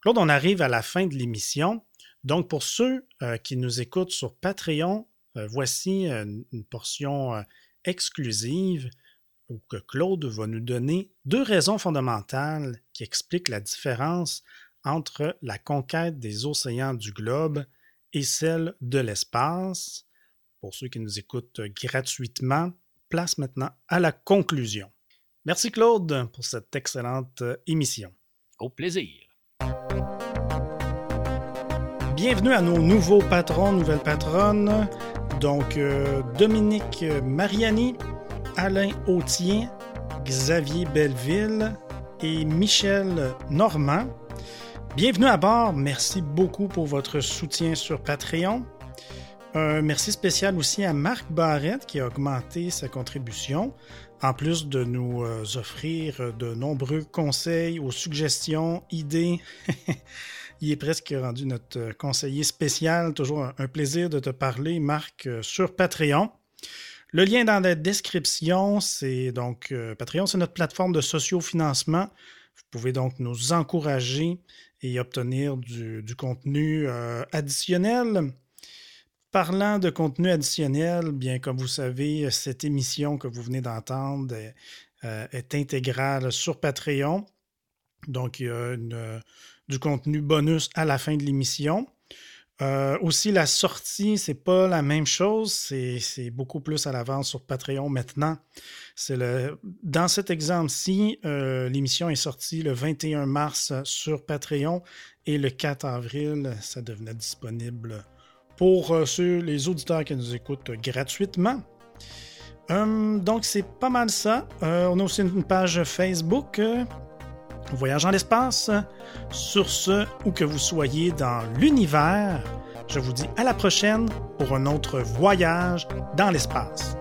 Claude, on arrive à la fin de l'émission. Donc, pour ceux qui nous écoutent sur Patreon, voici une portion exclusive ou que Claude va nous donner deux raisons fondamentales qui expliquent la différence entre la conquête des océans du globe et celle de l'espace. Pour ceux qui nous écoutent gratuitement, place maintenant à la conclusion. Merci Claude pour cette excellente émission. Au plaisir. Bienvenue à nos nouveaux patrons, nouvelles patronnes. Donc, euh, Dominique Mariani, Alain Autien, Xavier Belleville et Michel Normand. Bienvenue à bord. Merci beaucoup pour votre soutien sur Patreon. Un merci spécial aussi à Marc Barrette qui a augmenté sa contribution, en plus de nous euh, offrir de nombreux conseils ou suggestions, idées. Il est presque rendu notre conseiller spécial. Toujours un plaisir de te parler, Marc, euh, sur Patreon. Le lien dans la description, c'est donc euh, Patreon, c'est notre plateforme de sociofinancement. Vous pouvez donc nous encourager et obtenir du, contenu euh, additionnel. Parlant de contenu additionnel, bien comme vous savez, cette émission que vous venez d'entendre est, euh, intégrale sur Patreon. Donc, il y a du contenu bonus à la fin de l'émission. Euh, aussi, la sortie, c'est pas la même chose. C'est beaucoup plus à l'avance sur Patreon maintenant. Le... Dans cet exemple-ci, euh, l'émission est sortie le 21 mars sur Patreon et le 4 avril, ça devenait disponible pour euh, ceux, les auditeurs qui nous écoutent gratuitement. donc, c'est pas mal ça. on a aussi une page Facebook voyage en l'espace. Sur ce, où que vous soyez dans l'univers, je vous dis à la prochaine pour un autre voyage dans l'espace.